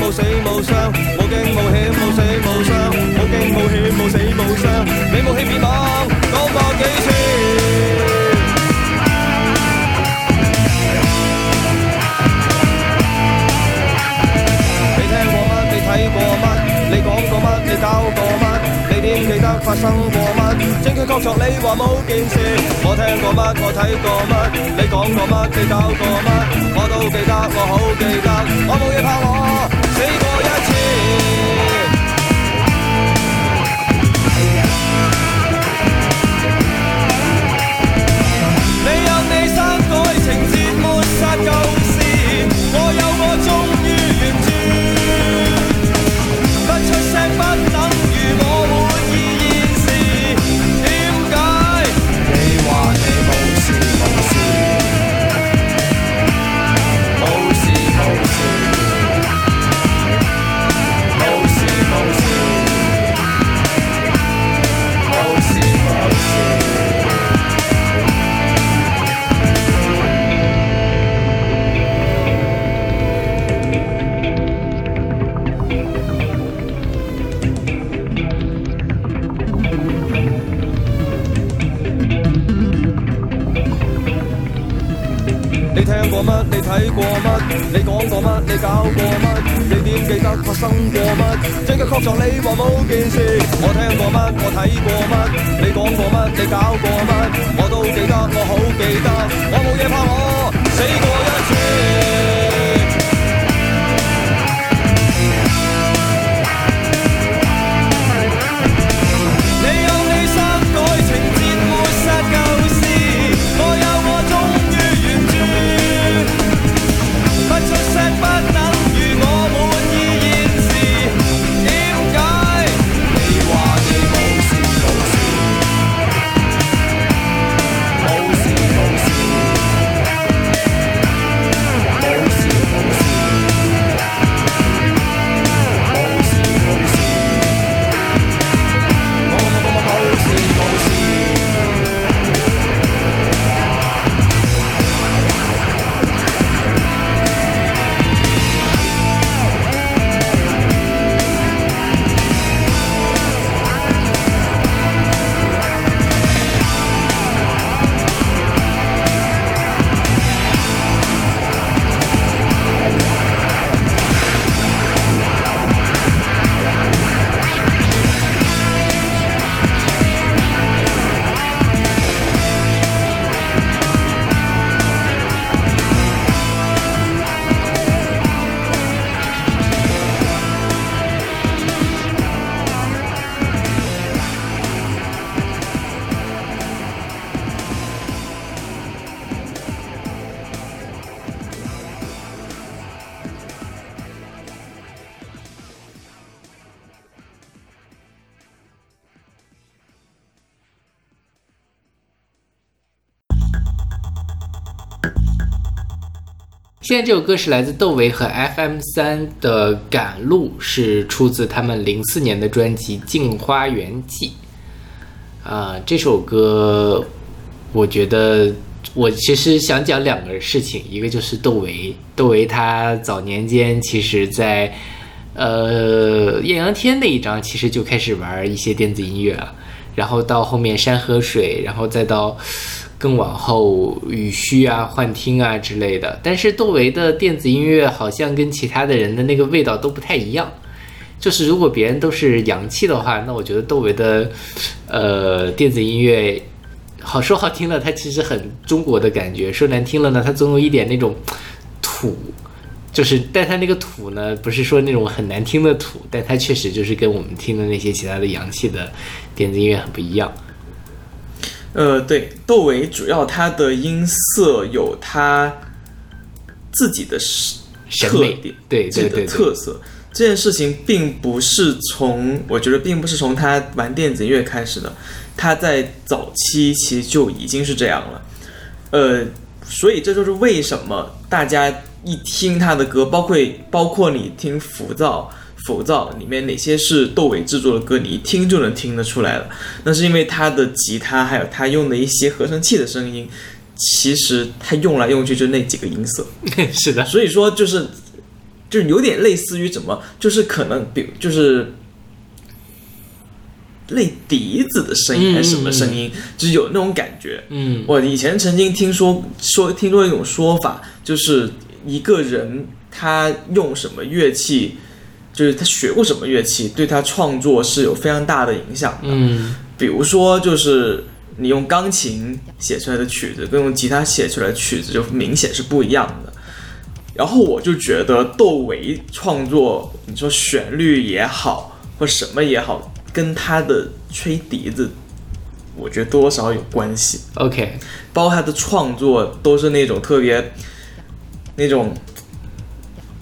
冇，死冇傷，冇驚冇險，冇死冇傷，冇驚冇險，冇死冇傷。你冇欺騙我，講過幾次？你聽過乜？你睇過乜？你講過乜？你搞過乜？你點記得發生過乜？證據確鑿你話冇件事。我聽過乜？我睇過乜？你講過乜？你搞過乜？我都記得，我好記得。我冇嘢怕我死过一次。乜？你睇过乜？你讲过乜？你搞过乜？你点记得发生过乜？这个确凿你话冇件事。我听过乜？我睇过乜？你讲过乜？你搞过乜？我都记得，我好记得。我冇嘢怕我死过一次。现在这首歌是来自窦唯和 FM 三的《赶路》，是出自他们零四年的专辑《镜花缘记》。啊、这首歌我觉得我其实想讲两个事情，一个就是窦唯，窦唯他早年间其实在呃艳阳天那一张其实就开始玩一些电子音乐了，然后到后面山河水，然后再到更往后语虚啊、幻听啊之类的。但是窦唯的电子音乐好像跟其他的人的那个味道都不太一样。就是如果别人都是洋气的话，那我觉得窦唯的呃电子音乐好说好听了，它其实很中国的感觉；说难听了呢，它总有一点那种土。就是，但它那个土呢，不是说那种很难听的土，但它确实就是跟我们听的那些其他的洋气的电子音乐很不一样。呃，对，窦唯主要他的音色有他自己的是特点，对自己的特色。这件事情并不是从，我觉得并不是从他玩电子音乐开始的，他在早期其实就已经是这样了。呃，所以这就是为什么大家一听他的歌，包括包括你听《浮躁》，《浮躁》里面哪些是窦唯制作的歌，你一听就能听得出来了。那是因为他的吉他还有他用的一些合成器的声音，其实他用来用去就那几个音色。是的，所以说就是就有点类似于怎么，就是可能比就是类笛子的声音还是什么声音，就是有那种感觉。嗯我以前曾经听说说听说一种说法，就是一个人他用什么乐器，就是他学过什么乐器，对他创作是有非常大的影响的。嗯比如说，就是你用钢琴写出来的曲子，跟用吉他写出来的曲子就明显是不一样的。然后我就觉得窦唯创作，你说旋律也好，或什么也好，跟他的吹笛子，我觉得多少有关系。，OK，包括他的创作都是那种特别那种，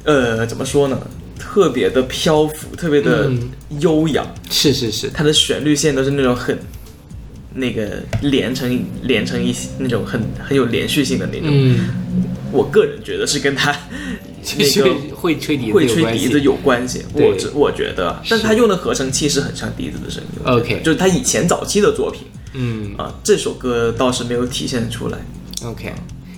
呃，怎么说呢？特别的漂浮，特别的嗯悠扬。是是是，它的旋律线都是那种很那个连成连成一那种很很有连续性的那种。嗯，我个人觉得是跟他 那个会吹笛子会有关系吹笛子有关系。对我只我觉得，但他用的合成器是很像笛子的声音。OK 就是他以前早期的作品嗯啊，这首歌倒是没有体现出来。，OK。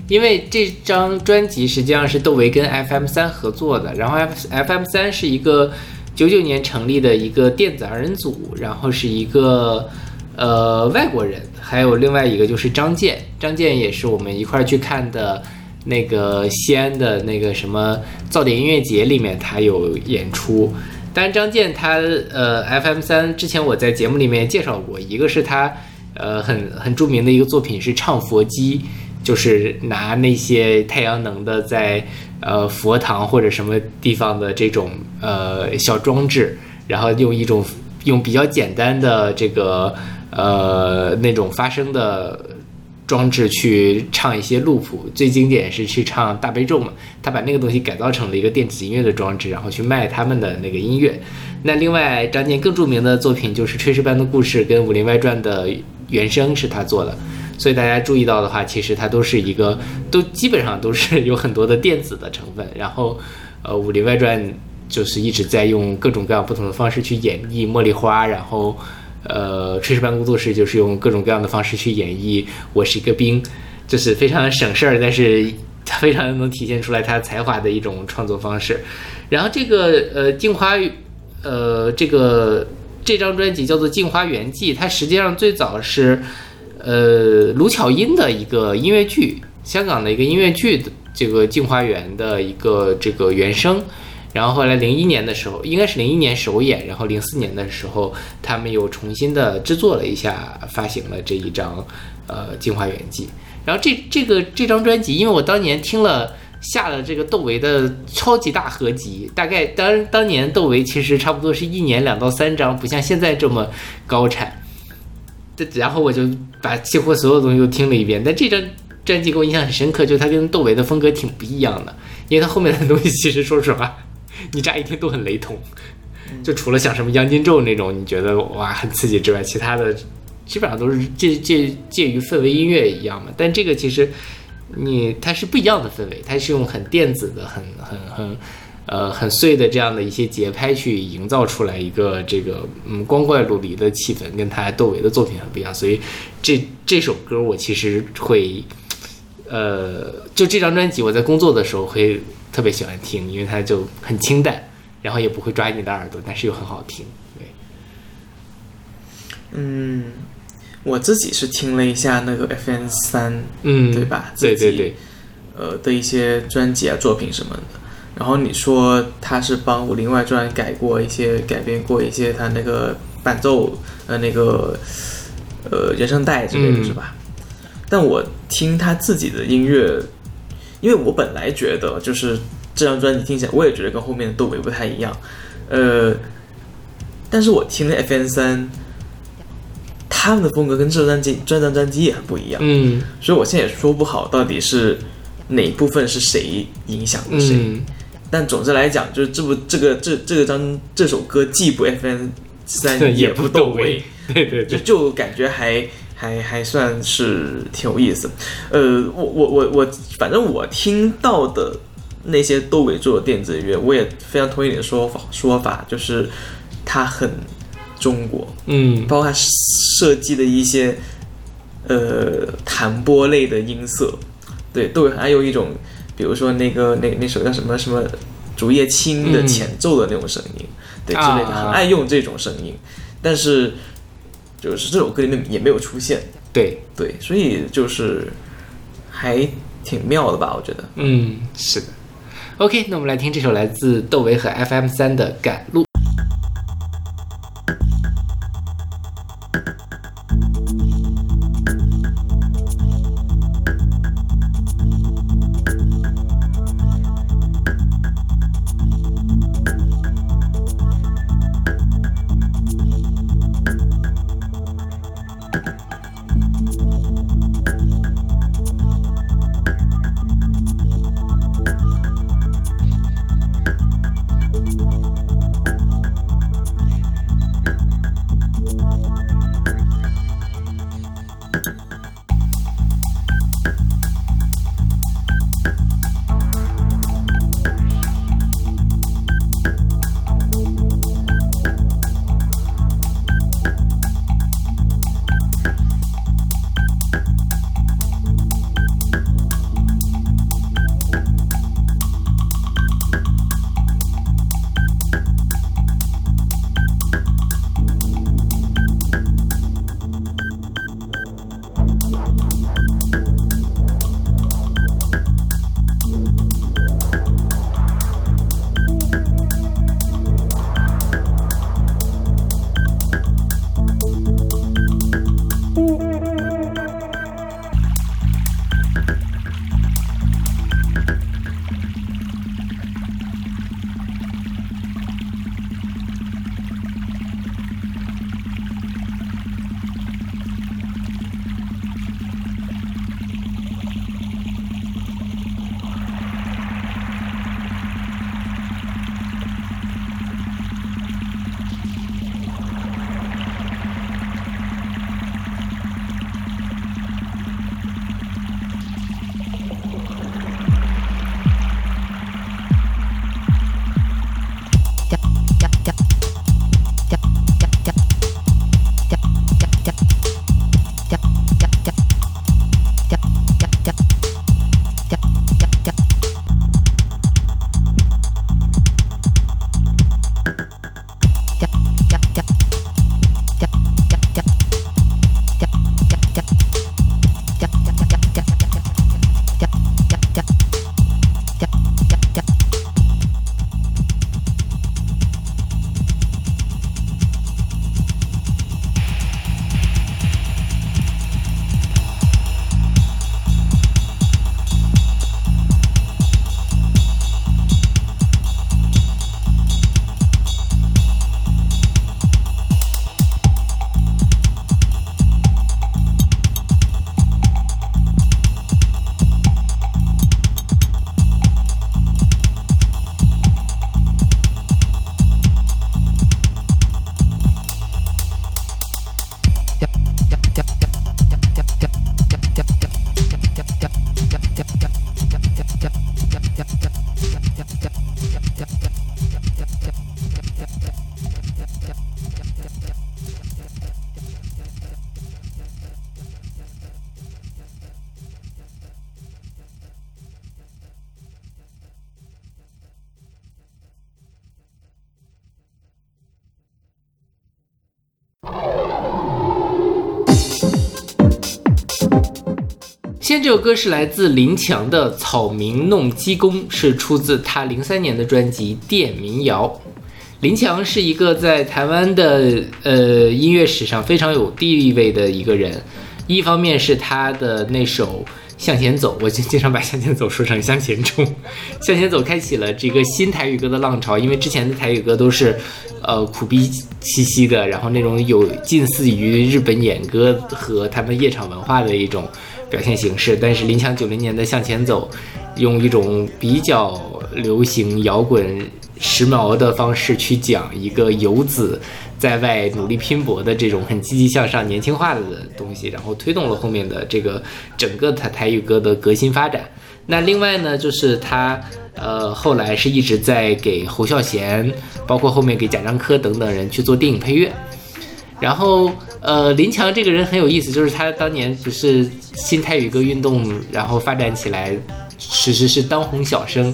因为这张专辑实际上是窦唯跟 FM 三合作的，然后 F FM 三是一个九九年成立的一个电子二人组，然后是一个呃外国人，还有另外一个就是张健，张健也是我们一块儿去看的那个西安的那个什么噪点音乐节里面，他有演出。但，张健他呃 FM 三之前我在节目里面介绍过，一个是他呃很很著名的一个作品是唱佛机，就是拿那些太阳能的在呃佛堂或者什么地方的这种呃小装置，然后用一种用比较简单的这个呃那种发声的装置去唱一些路谱，最经典是去唱大悲咒嘛，他把那个东西改造成了一个电子音乐的装置，然后去卖他们的那个音乐。那另外张健更著名的作品就是《炊事班的故事》跟《武林外传》的原声是他做的，所以大家注意到的话，其实它都是一个都基本上都是有很多的电子的成分。然后，呃，《武林外传》就是一直在用各种各样不同的方式去演绎茉莉花，然后。呃，炊事班工作室就是用各种各样的方式去演绎《我是一个兵》，就是非常省事儿，但是它非常能体现出来他才华的一种创作方式。然后这个呃《镜花》呃这个这张专辑叫做《镜花缘记》，它实际上最早是呃卢巧音的一个音乐剧，香港的一个音乐剧的这个《镜花缘》的一个这个原声。然后后来零一年的时候，应该是零一年首演，然后零四年的时候，他们又重新的制作了一下，发行了这一张呃《镜花缘记》。然后这这个这张专辑，因为我当年听了下了这个窦唯的超级大合集，大概当当年窦唯其实差不多是一年两到三张，不像现在这么高产。这然后我就把几乎所有东西都听了一遍，但这张专辑给我印象很深刻，就是它跟窦唯的风格挺不一样的，因为它后面的东西其实说实话，你乍一听都很雷同，就除了像什么《央金咒》那种你觉得哇很刺激之外，其他的基本上都是介介介于氛围音乐一样嘛。但这个其实你它是不一样的氛围，它是用很电子的、很很很呃很碎的这样的一些节拍去营造出来一个这个嗯光怪陆离的气氛，跟他窦唯的作品很不一样。所以这这首歌我其实会呃就这张专辑我在工作的时候会特别喜欢听，因为它就很清淡，然后也不会抓你的耳朵，但是又很好听。对，嗯，我自己是听了一下那个 FN 三，嗯，对吧？对对对，呃的一些专辑啊、作品什么的。然后你说他是帮《武林外传》改过一些、改编过一些他那个伴奏呃那个呃原声带之类的嗯是吧？但我听他自己的音乐，因为我本来觉得就是这张专辑听起来，我也觉得跟后面的窦唯不太一样，呃，但是我听了 FN 三，他们的风格跟这张专辑、这张专辑也很不一样，嗯所以我现在也说不好到底是哪一部分是谁影响了谁。嗯但总之来讲，就是这部这个这这个张这首歌既不 FN 三 也不窦窦唯，，对对就对，就感觉还还还算是挺有意思。呃，我我我我，反正我听到的那些窦唯做的电子音乐，我也非常同意你的说法说法，就是它很中国，嗯。包括它设计的一些呃弹拨类的音色，对，都有还有一种，比如说那个那那首叫什么什么竹叶青的嗯前奏的那种声音，对之类的，啊很爱用这种声音，但是就是这首歌里面也没有出现，对，对，所以就是还挺妙的吧，我觉得。嗯是的。OK，那我们来听这首来自窦唯和 FM 三的《赶路》。这首歌是来自林强的《草民弄鸡公》，是出自他零三年的专辑《电民谣》。林强是一个在台湾的呃音乐史上非常有地位的一个人，一方面是他的那首《向前走》，我就经常把《向前走》说成《向前冲》，《向前走》开启了这个新台语歌的浪潮，因为之前的台语歌都是呃苦逼兮兮的，然后那种有近似于日本演歌和他们夜场文化的一种表现形式，但是林强九零年的《向前走》，用一种比较流行摇滚。时髦的方式去讲一个游子在外努力拼搏的这种很积极向上、年轻化的东西，然后推动了后面的这个整个台台语歌的革新发展。那另外呢，就是他呃后来是一直在给侯孝贤，包括后面给贾樟柯等等人去做电影配乐。然后呃林强这个人很有意思，就是他当年不是新台语歌运动然后发展起来，其实是当红小生。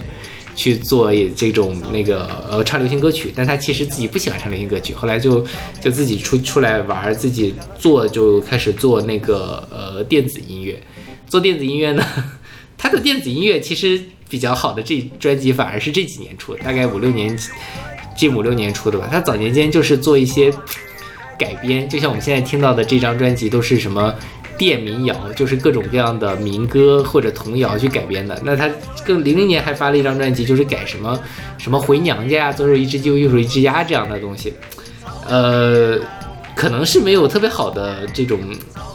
去做这种那个呃唱流行歌曲，但他其实自己不喜欢唱流行歌曲，后来就就自己出出来玩，自己做就开始做那个呃电子音乐。做电子音乐呢，他的电子音乐其实比较好的这专辑反而是这几年出的，大概五六年近五六年出的吧。他早年间就是做一些改编，就像我们现在听到的这张专辑都是什么。电民谣就是各种各样的民歌或者童谣去改编的。那他更零零年还发了一张专辑，就是改什么什么回娘家呀，左手一只鸡，右手一只鸭这样的东西。呃，可能是没有特别好的这种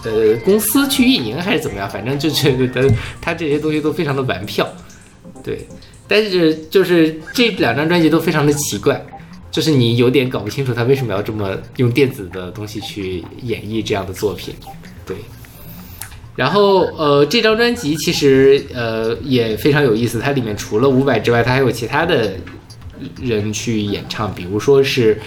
呃公司去运营，还是怎么样？反正就觉得他这些东西都非常的玩票。对，但是就是这两张专辑都非常的奇怪，就是你有点搞不清楚他为什么要这么用电子的东西去演绎这样的作品。对。然后，呃，这张专辑其实，呃，也非常有意思。它里面除了伍佰之外，它还有其他的人去演唱，比如说是，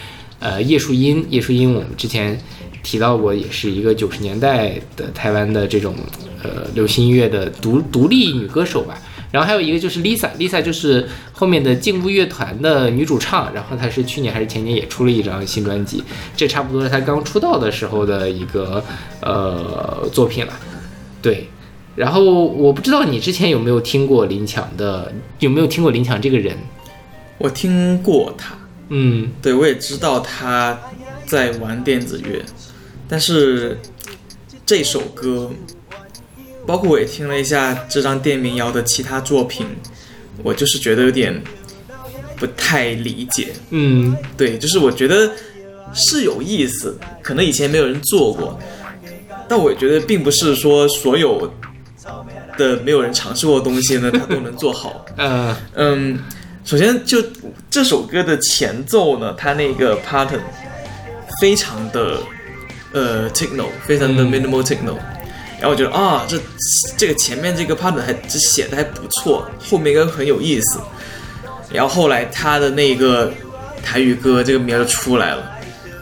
呃，叶树英。叶树英我们之前提到过，也是一个九十年代的台湾的这种呃流行音乐的独独立女歌手吧。然后还有一个就是 Lisa，Lisa 就是后面的劲舞乐团的女主唱。然后她是去年还是前年也出了一张新专辑，这差不多是她刚出道的时候的一个呃作品了。对，然后我不知道你之前有没有听过林强的，有没有听过林强这个人？我听过他，嗯，对我也知道他在玩电子乐，但是这首歌，包括我也听了一下这张电民谣的其他作品，我就是觉得有点不太理解。嗯，对，就是我觉得是有意思，可能以前没有人做过。但我觉得并不是说所有的没有人尝试过的东西呢，它都能做好。嗯 嗯，首先就这首歌的前奏呢，它那个 pattern 非常的呃 techno，非常的 minimal techno。然后我觉得啊，这这个前面这个 pattern 还这写的还不错，后面应该很有意思。然后后来他的那个台语歌这个名儿出来了，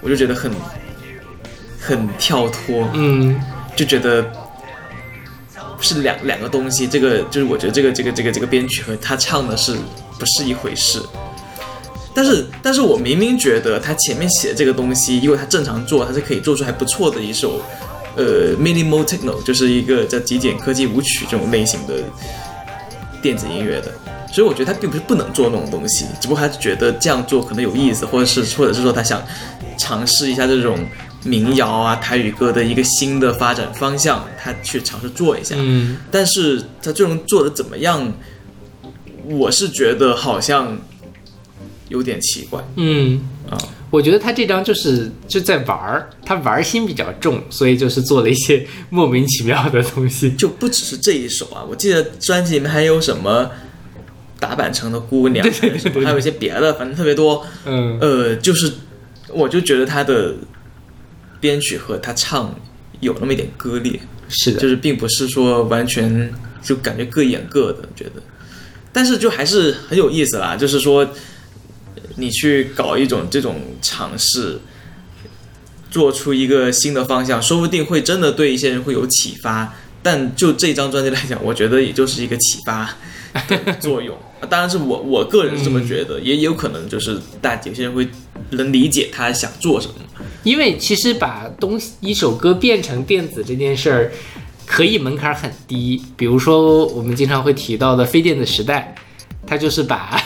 我就觉得很。很跳脱，嗯，就觉得是两两个东西。这个就是我觉得这个这个这个这个编曲和他唱的是不是一回事。但是，但是我明明觉得他前面写的这个东西，如果他正常做，他是可以做出还不错的一首，呃，minimal techno，就是一个叫极简科技舞曲这种类型的电子音乐的。所以我觉得他并不是不能做那种东西，只不过他觉得这样做可能有意思，或者是或者是说他想尝试一下这种。民谣啊，台语歌的一个新的发展方向，他去尝试做一下。嗯，但是他最终做的怎么样？我是觉得好像有点奇怪。嗯啊，我觉得他这张就是就在玩儿，他玩心比较重，所以就是做了一些莫名其妙的东西。就不只是这一首啊，我记得专辑里面还有什么打板城的姑娘，还有一些别的，反正特别多。嗯，呃，就是我就觉得他的。编曲和他唱有那么一点割裂，是的，就是并不是说完全就感觉各演各的，觉得，但是就还是很有意思啦。就是说，你去搞一种这种尝试，做出一个新的方向，说不定会真的对一些人会有启发。但就这张专辑来讲，我觉得也就是一个启发 的作用。当然是我我个人是这么觉得，也有可能就是大有些人会能理解他想做什么。因为其实把东西一首歌变成电子这件事儿，可以门槛很低，比如说我们经常会提到的非电子时代，它就是把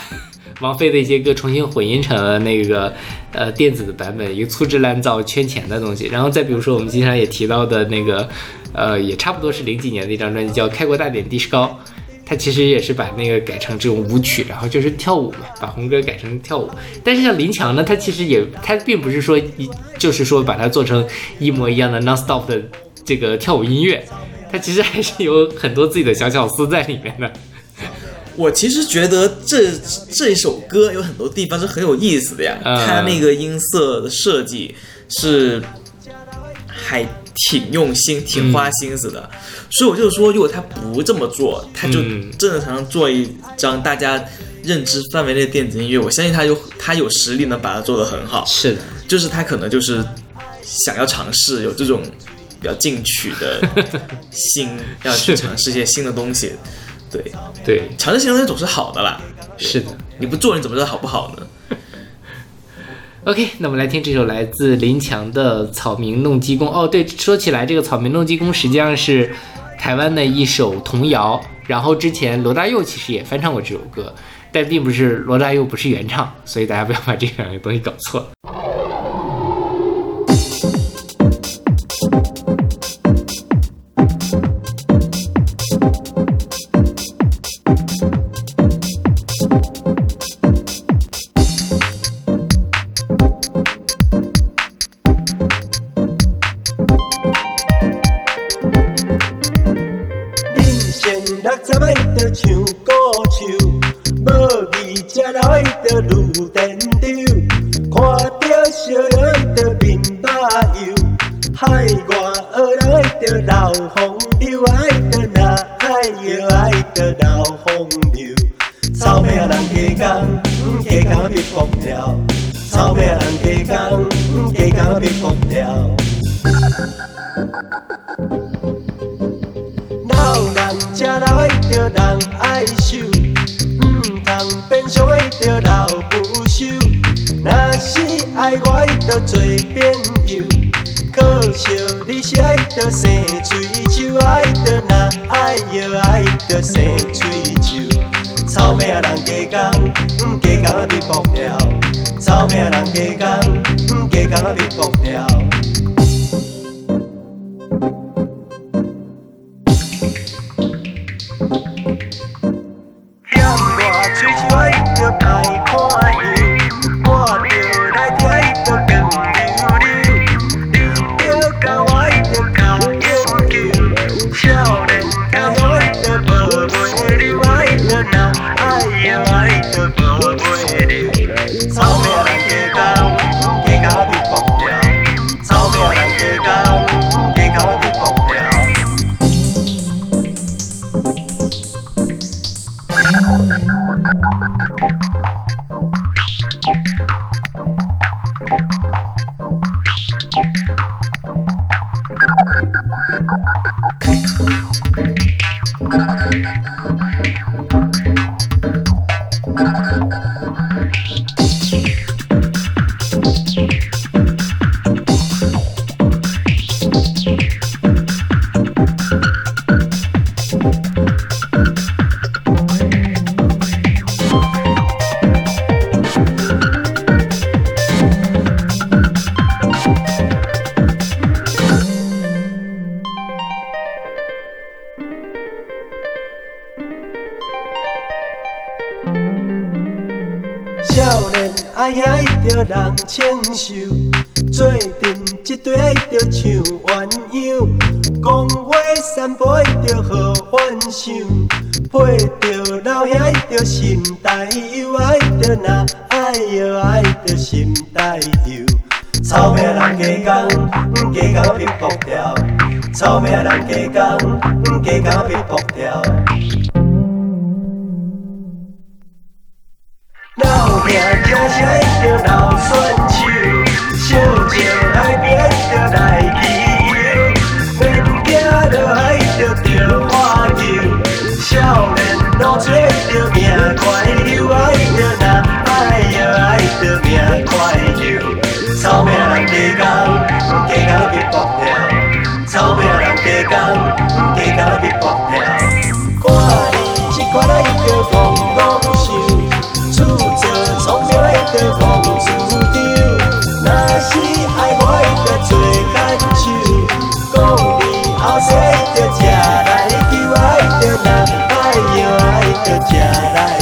王菲的一些歌重新混音成了那个呃电子的版本，一个粗制滥造、圈钱的东西。然后再比如说我们经常也提到的那个，呃，也差不多是零几年的一张专辑叫《开国大典》，的士高。它其实也是把那个改成这种舞曲，然后就是跳舞嘛，把红歌改成跳舞。但是像林强呢，他其实也，他并不是说一，就是说把它做成一模一样的 non-stop 的这个跳舞音乐，它其实还是有很多自己的小巧思在里面的。我其实觉得这这首歌有很多地方是很有意思的呀，嗯它那个音色的设计是还挺用心、挺花心思的，所以我就说，如果他不这么做，他就嗯真的才能做一张大家认知范围内的电子音乐。我相信他有他有实力能把它做得很好，是的，就是他可能就是想要尝试有这种比较进取的 心，要去尝试一些新的东西。对，对，尝试新的东西总是好的啦。是的。你不做，你怎么知道好不好呢？OK，那我们来听这首来自林强的《草民弄鸡公》。哦，对，说起来，这个《草民弄鸡公》实际上是台湾的一首童谣，然后之前罗大佑其实也翻唱过这首歌，但并不是罗大佑不是原唱，所以大家不要把这两个东西搞错。人人牵手，做阵一对爱着唱鸳鸯，讲话散步爱着好幻想，配着老兄爱着心台油，爱着若爱摇爱着心台油。草命人加工，嗯加工别疯掉；草命人加工，嗯加工别疯掉。老兄听声爱着老选 Được.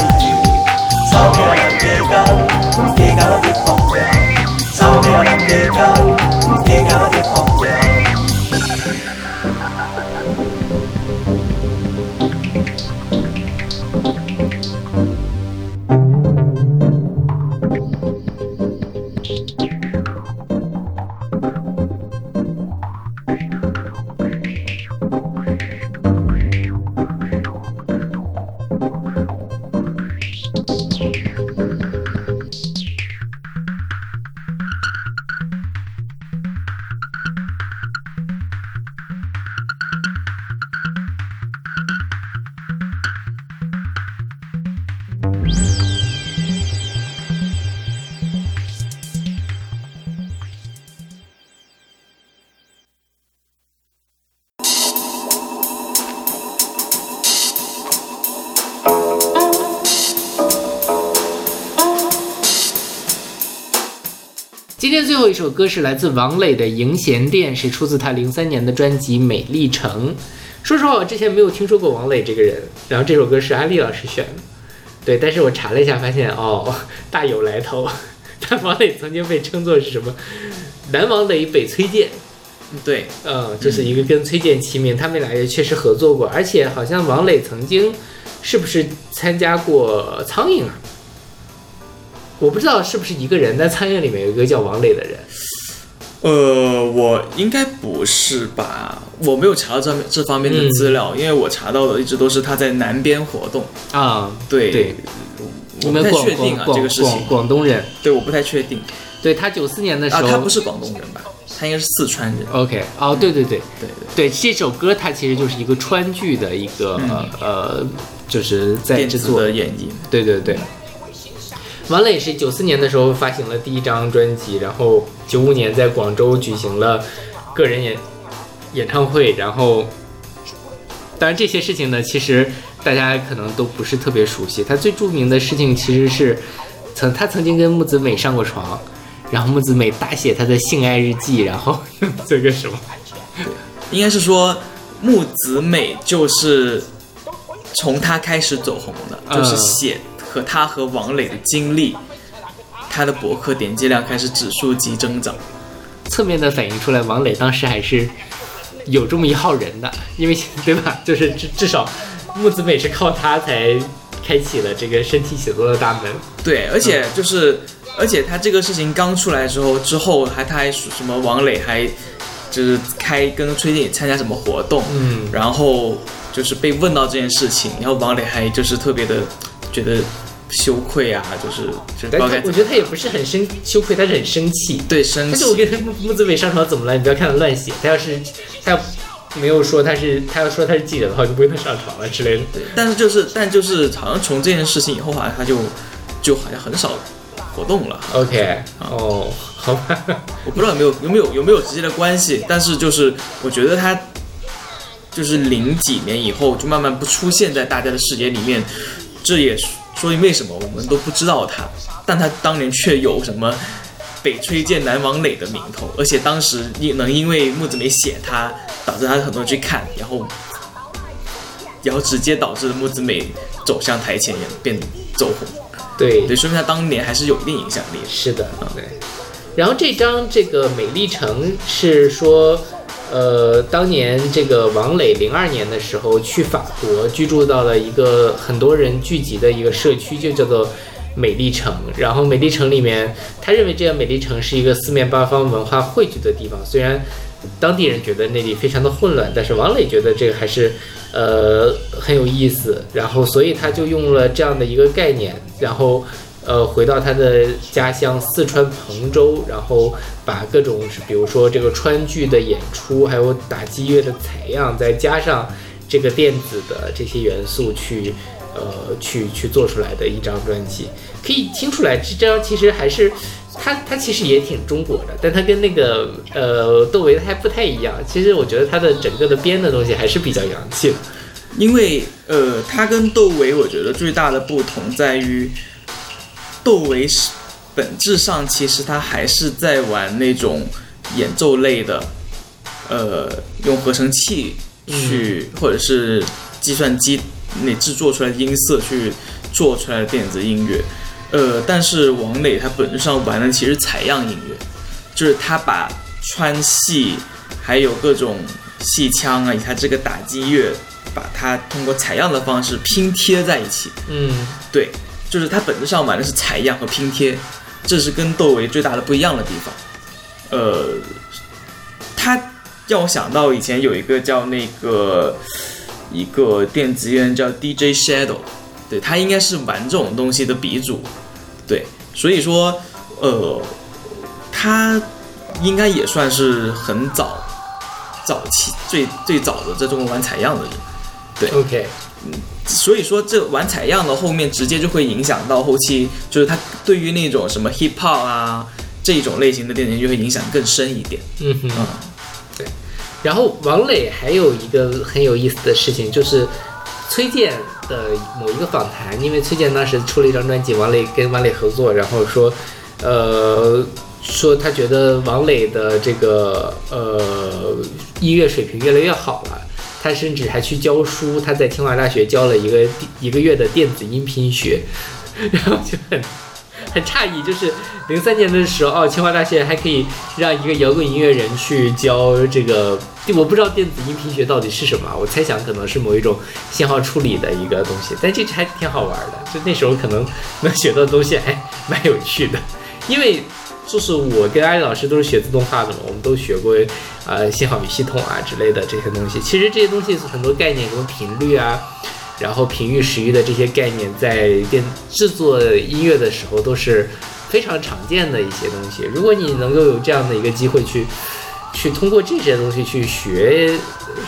是来自王磊的《迎弦殿》，是出自他零三年的专辑《美丽城》。说实话，我之前没有听说过王磊这个人，然后这首歌是阿利老师选的，对，但是我查了一下，发现哦，大有来头。但王磊曾经被称作是什么？南王磊，北崔健。对，嗯，就是一个跟崔健齐名，他们俩也确实合作过，而且好像王磊曾经是不是参加过苍蝇啊？我不知道是不是一个人，但苍蝇里面有一个叫王磊的人。呃，我应该不是吧？我没有查到这这方面的资料，因为我查到的一直都是他在南边活动。啊，对对，我不太确定啊这个事情广。东人，对，我不太确定对他九四年的时啊，候，他不是广东人吧？他应该是四川人。OK，哦，对对对对对，对，这首歌它其实就是一个川剧的一个、呃，就是在制作的演绎。对对对。王磊是九四年的时候发行了第一张专辑，然后九五年在广州举行了个人演演唱会，然后当然这些事情呢，其实大家可能都不是特别熟悉。他最著名的事情其实是曾他曾经跟木子美上过床，然后木子美大写他的性爱日记，然后这个什么。应该是说木子美就是从他开始走红的，嗯就是写和他和王磊的经历，他的博客点击量开始指数级增长。侧面的反映出来，王磊当时还是有这么一号人的，因为对吧？就是至至少木子美是靠他才开启了这个身体写作的大门。对，而且就是，而且他这个事情刚出来之后，之后还他还说什么王磊还就是开跟崔健参加什么活动，嗯，然后就是被问到这件事情，然后王磊还就是特别的觉得羞愧啊，就是就是不知道该他我觉得他也不是很生羞愧，他是很生气。对生气但是我跟木木子美上床怎么了？你不要看他乱写，他要是他要没有说他是他要说他是记者的话，我就不跟他上床了之类的。但是就是但就是好像从这件事情以后，好像他就就好像很少活动了。OK，哦，好吧，我不知道有没有有没有有没有直接的关系，但是就是我觉得他就是零几年以后就慢慢不出现在大家的视野里面，这也说明为什么我们都不知道他，但他当年却有什么北崔健南王磊的名头，而且当时也能因为木子美写他，导致他很多人去看，然后然后直接导致木子美走向台前，也变走红，对对，说明他当年还是有一定影响力的。是的，对。然后这张这个美丽城是说，呃，当年这个王磊零二年的时候去法国居住到了一个很多人聚集的一个社区，就叫做美丽城。然后美丽城里面，他认为这个美丽城是一个四面八方文化汇聚的地方，虽然。当地人觉得那里非常的混乱，但是王磊觉得这个还是，呃，很有意思。然后，所以他就用了这样的一个概念，然后呃，回到他的家乡四川彭州，然后把各种比如说这个川剧的演出，还有打击乐的采样，再加上这个电子的这些元素去，呃，去去做出来的一张专辑，可以听出来这张其实还是。它它其实也挺中国的，但它跟那个呃窦唯还不太一样。其实我觉得它的整个的编的东西还是比较洋气的。因为呃，他跟窦唯，我觉得最大的不同在于，窦唯是本质上其实他还是在玩那种演奏类的，呃，用合成器去、或者是计算机那制作出来的音色去做出来的电子音乐，呃，但是王磊他本质上玩的其实采样音乐，就是他把川戏还有各种戏腔啊，以他这个打击乐，把它通过采样的方式拼贴在一起。嗯，对，就是它本质上玩的是采样和拼贴，这是跟窦唯最大的不一样的地方。呃，他让我想到以前有一个叫那个一个电子乐人叫 DJ Shadow，对他应该是玩这种东西的鼻祖。对，所以说，呃，他应该也算是很早早期最最早的在中国玩采样的人。对 OK，所以说这玩采样的后面直接就会影响到后期，就是他对于那种什么 hip hop 啊这种类型的电子音乐会影响更深一点。嗯哼，嗯，对。然后王磊还有一个很有意思的事情，就是崔健的某一个访谈，因为崔健当时出了一张专辑，王磊跟王磊合作，然后说，呃，说他觉得王磊的这个呃音乐水平越来越好了，他甚至还去教书，他在清华大学教了一个一个月的电子音频学，然后就很很诧异，就是零三年的时候，哦，清华大学还可以让一个摇滚音乐人去教这个，我不知道电子音频学到底是什么，我猜想可能是某一种信号处理的一个东西，但这还挺好玩的，就那时候可能能学到的东西还蛮有趣的，因为。就是我跟艾丽老师都是学自动化的嘛，我们都学过呃信号与系统啊之类的这些东西。其实这些东西是很多概念，什么频率啊，然后频域、时域的这些概念，在电制作音乐的时候都是非常常见的一些东西。如果你能够有这样的一个机会去去通过这些东西去学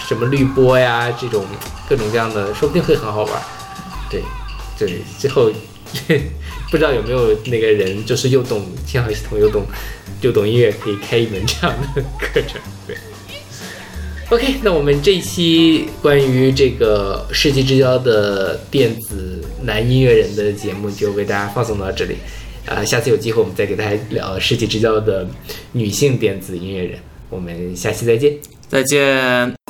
什么滤波呀，这种各种各样的，说不定会很好玩。对，对，最后。不知道有没有那个人，就是又懂信号系统又懂又懂音乐，可以开一门这样的课程。对，OK，那我们这一期关于这个世纪之交的电子男音乐人的节目就为大家放送到这里。啊，下次有机会我们再给大家聊世纪之交的女性电子音乐人。我们下期再见。再见。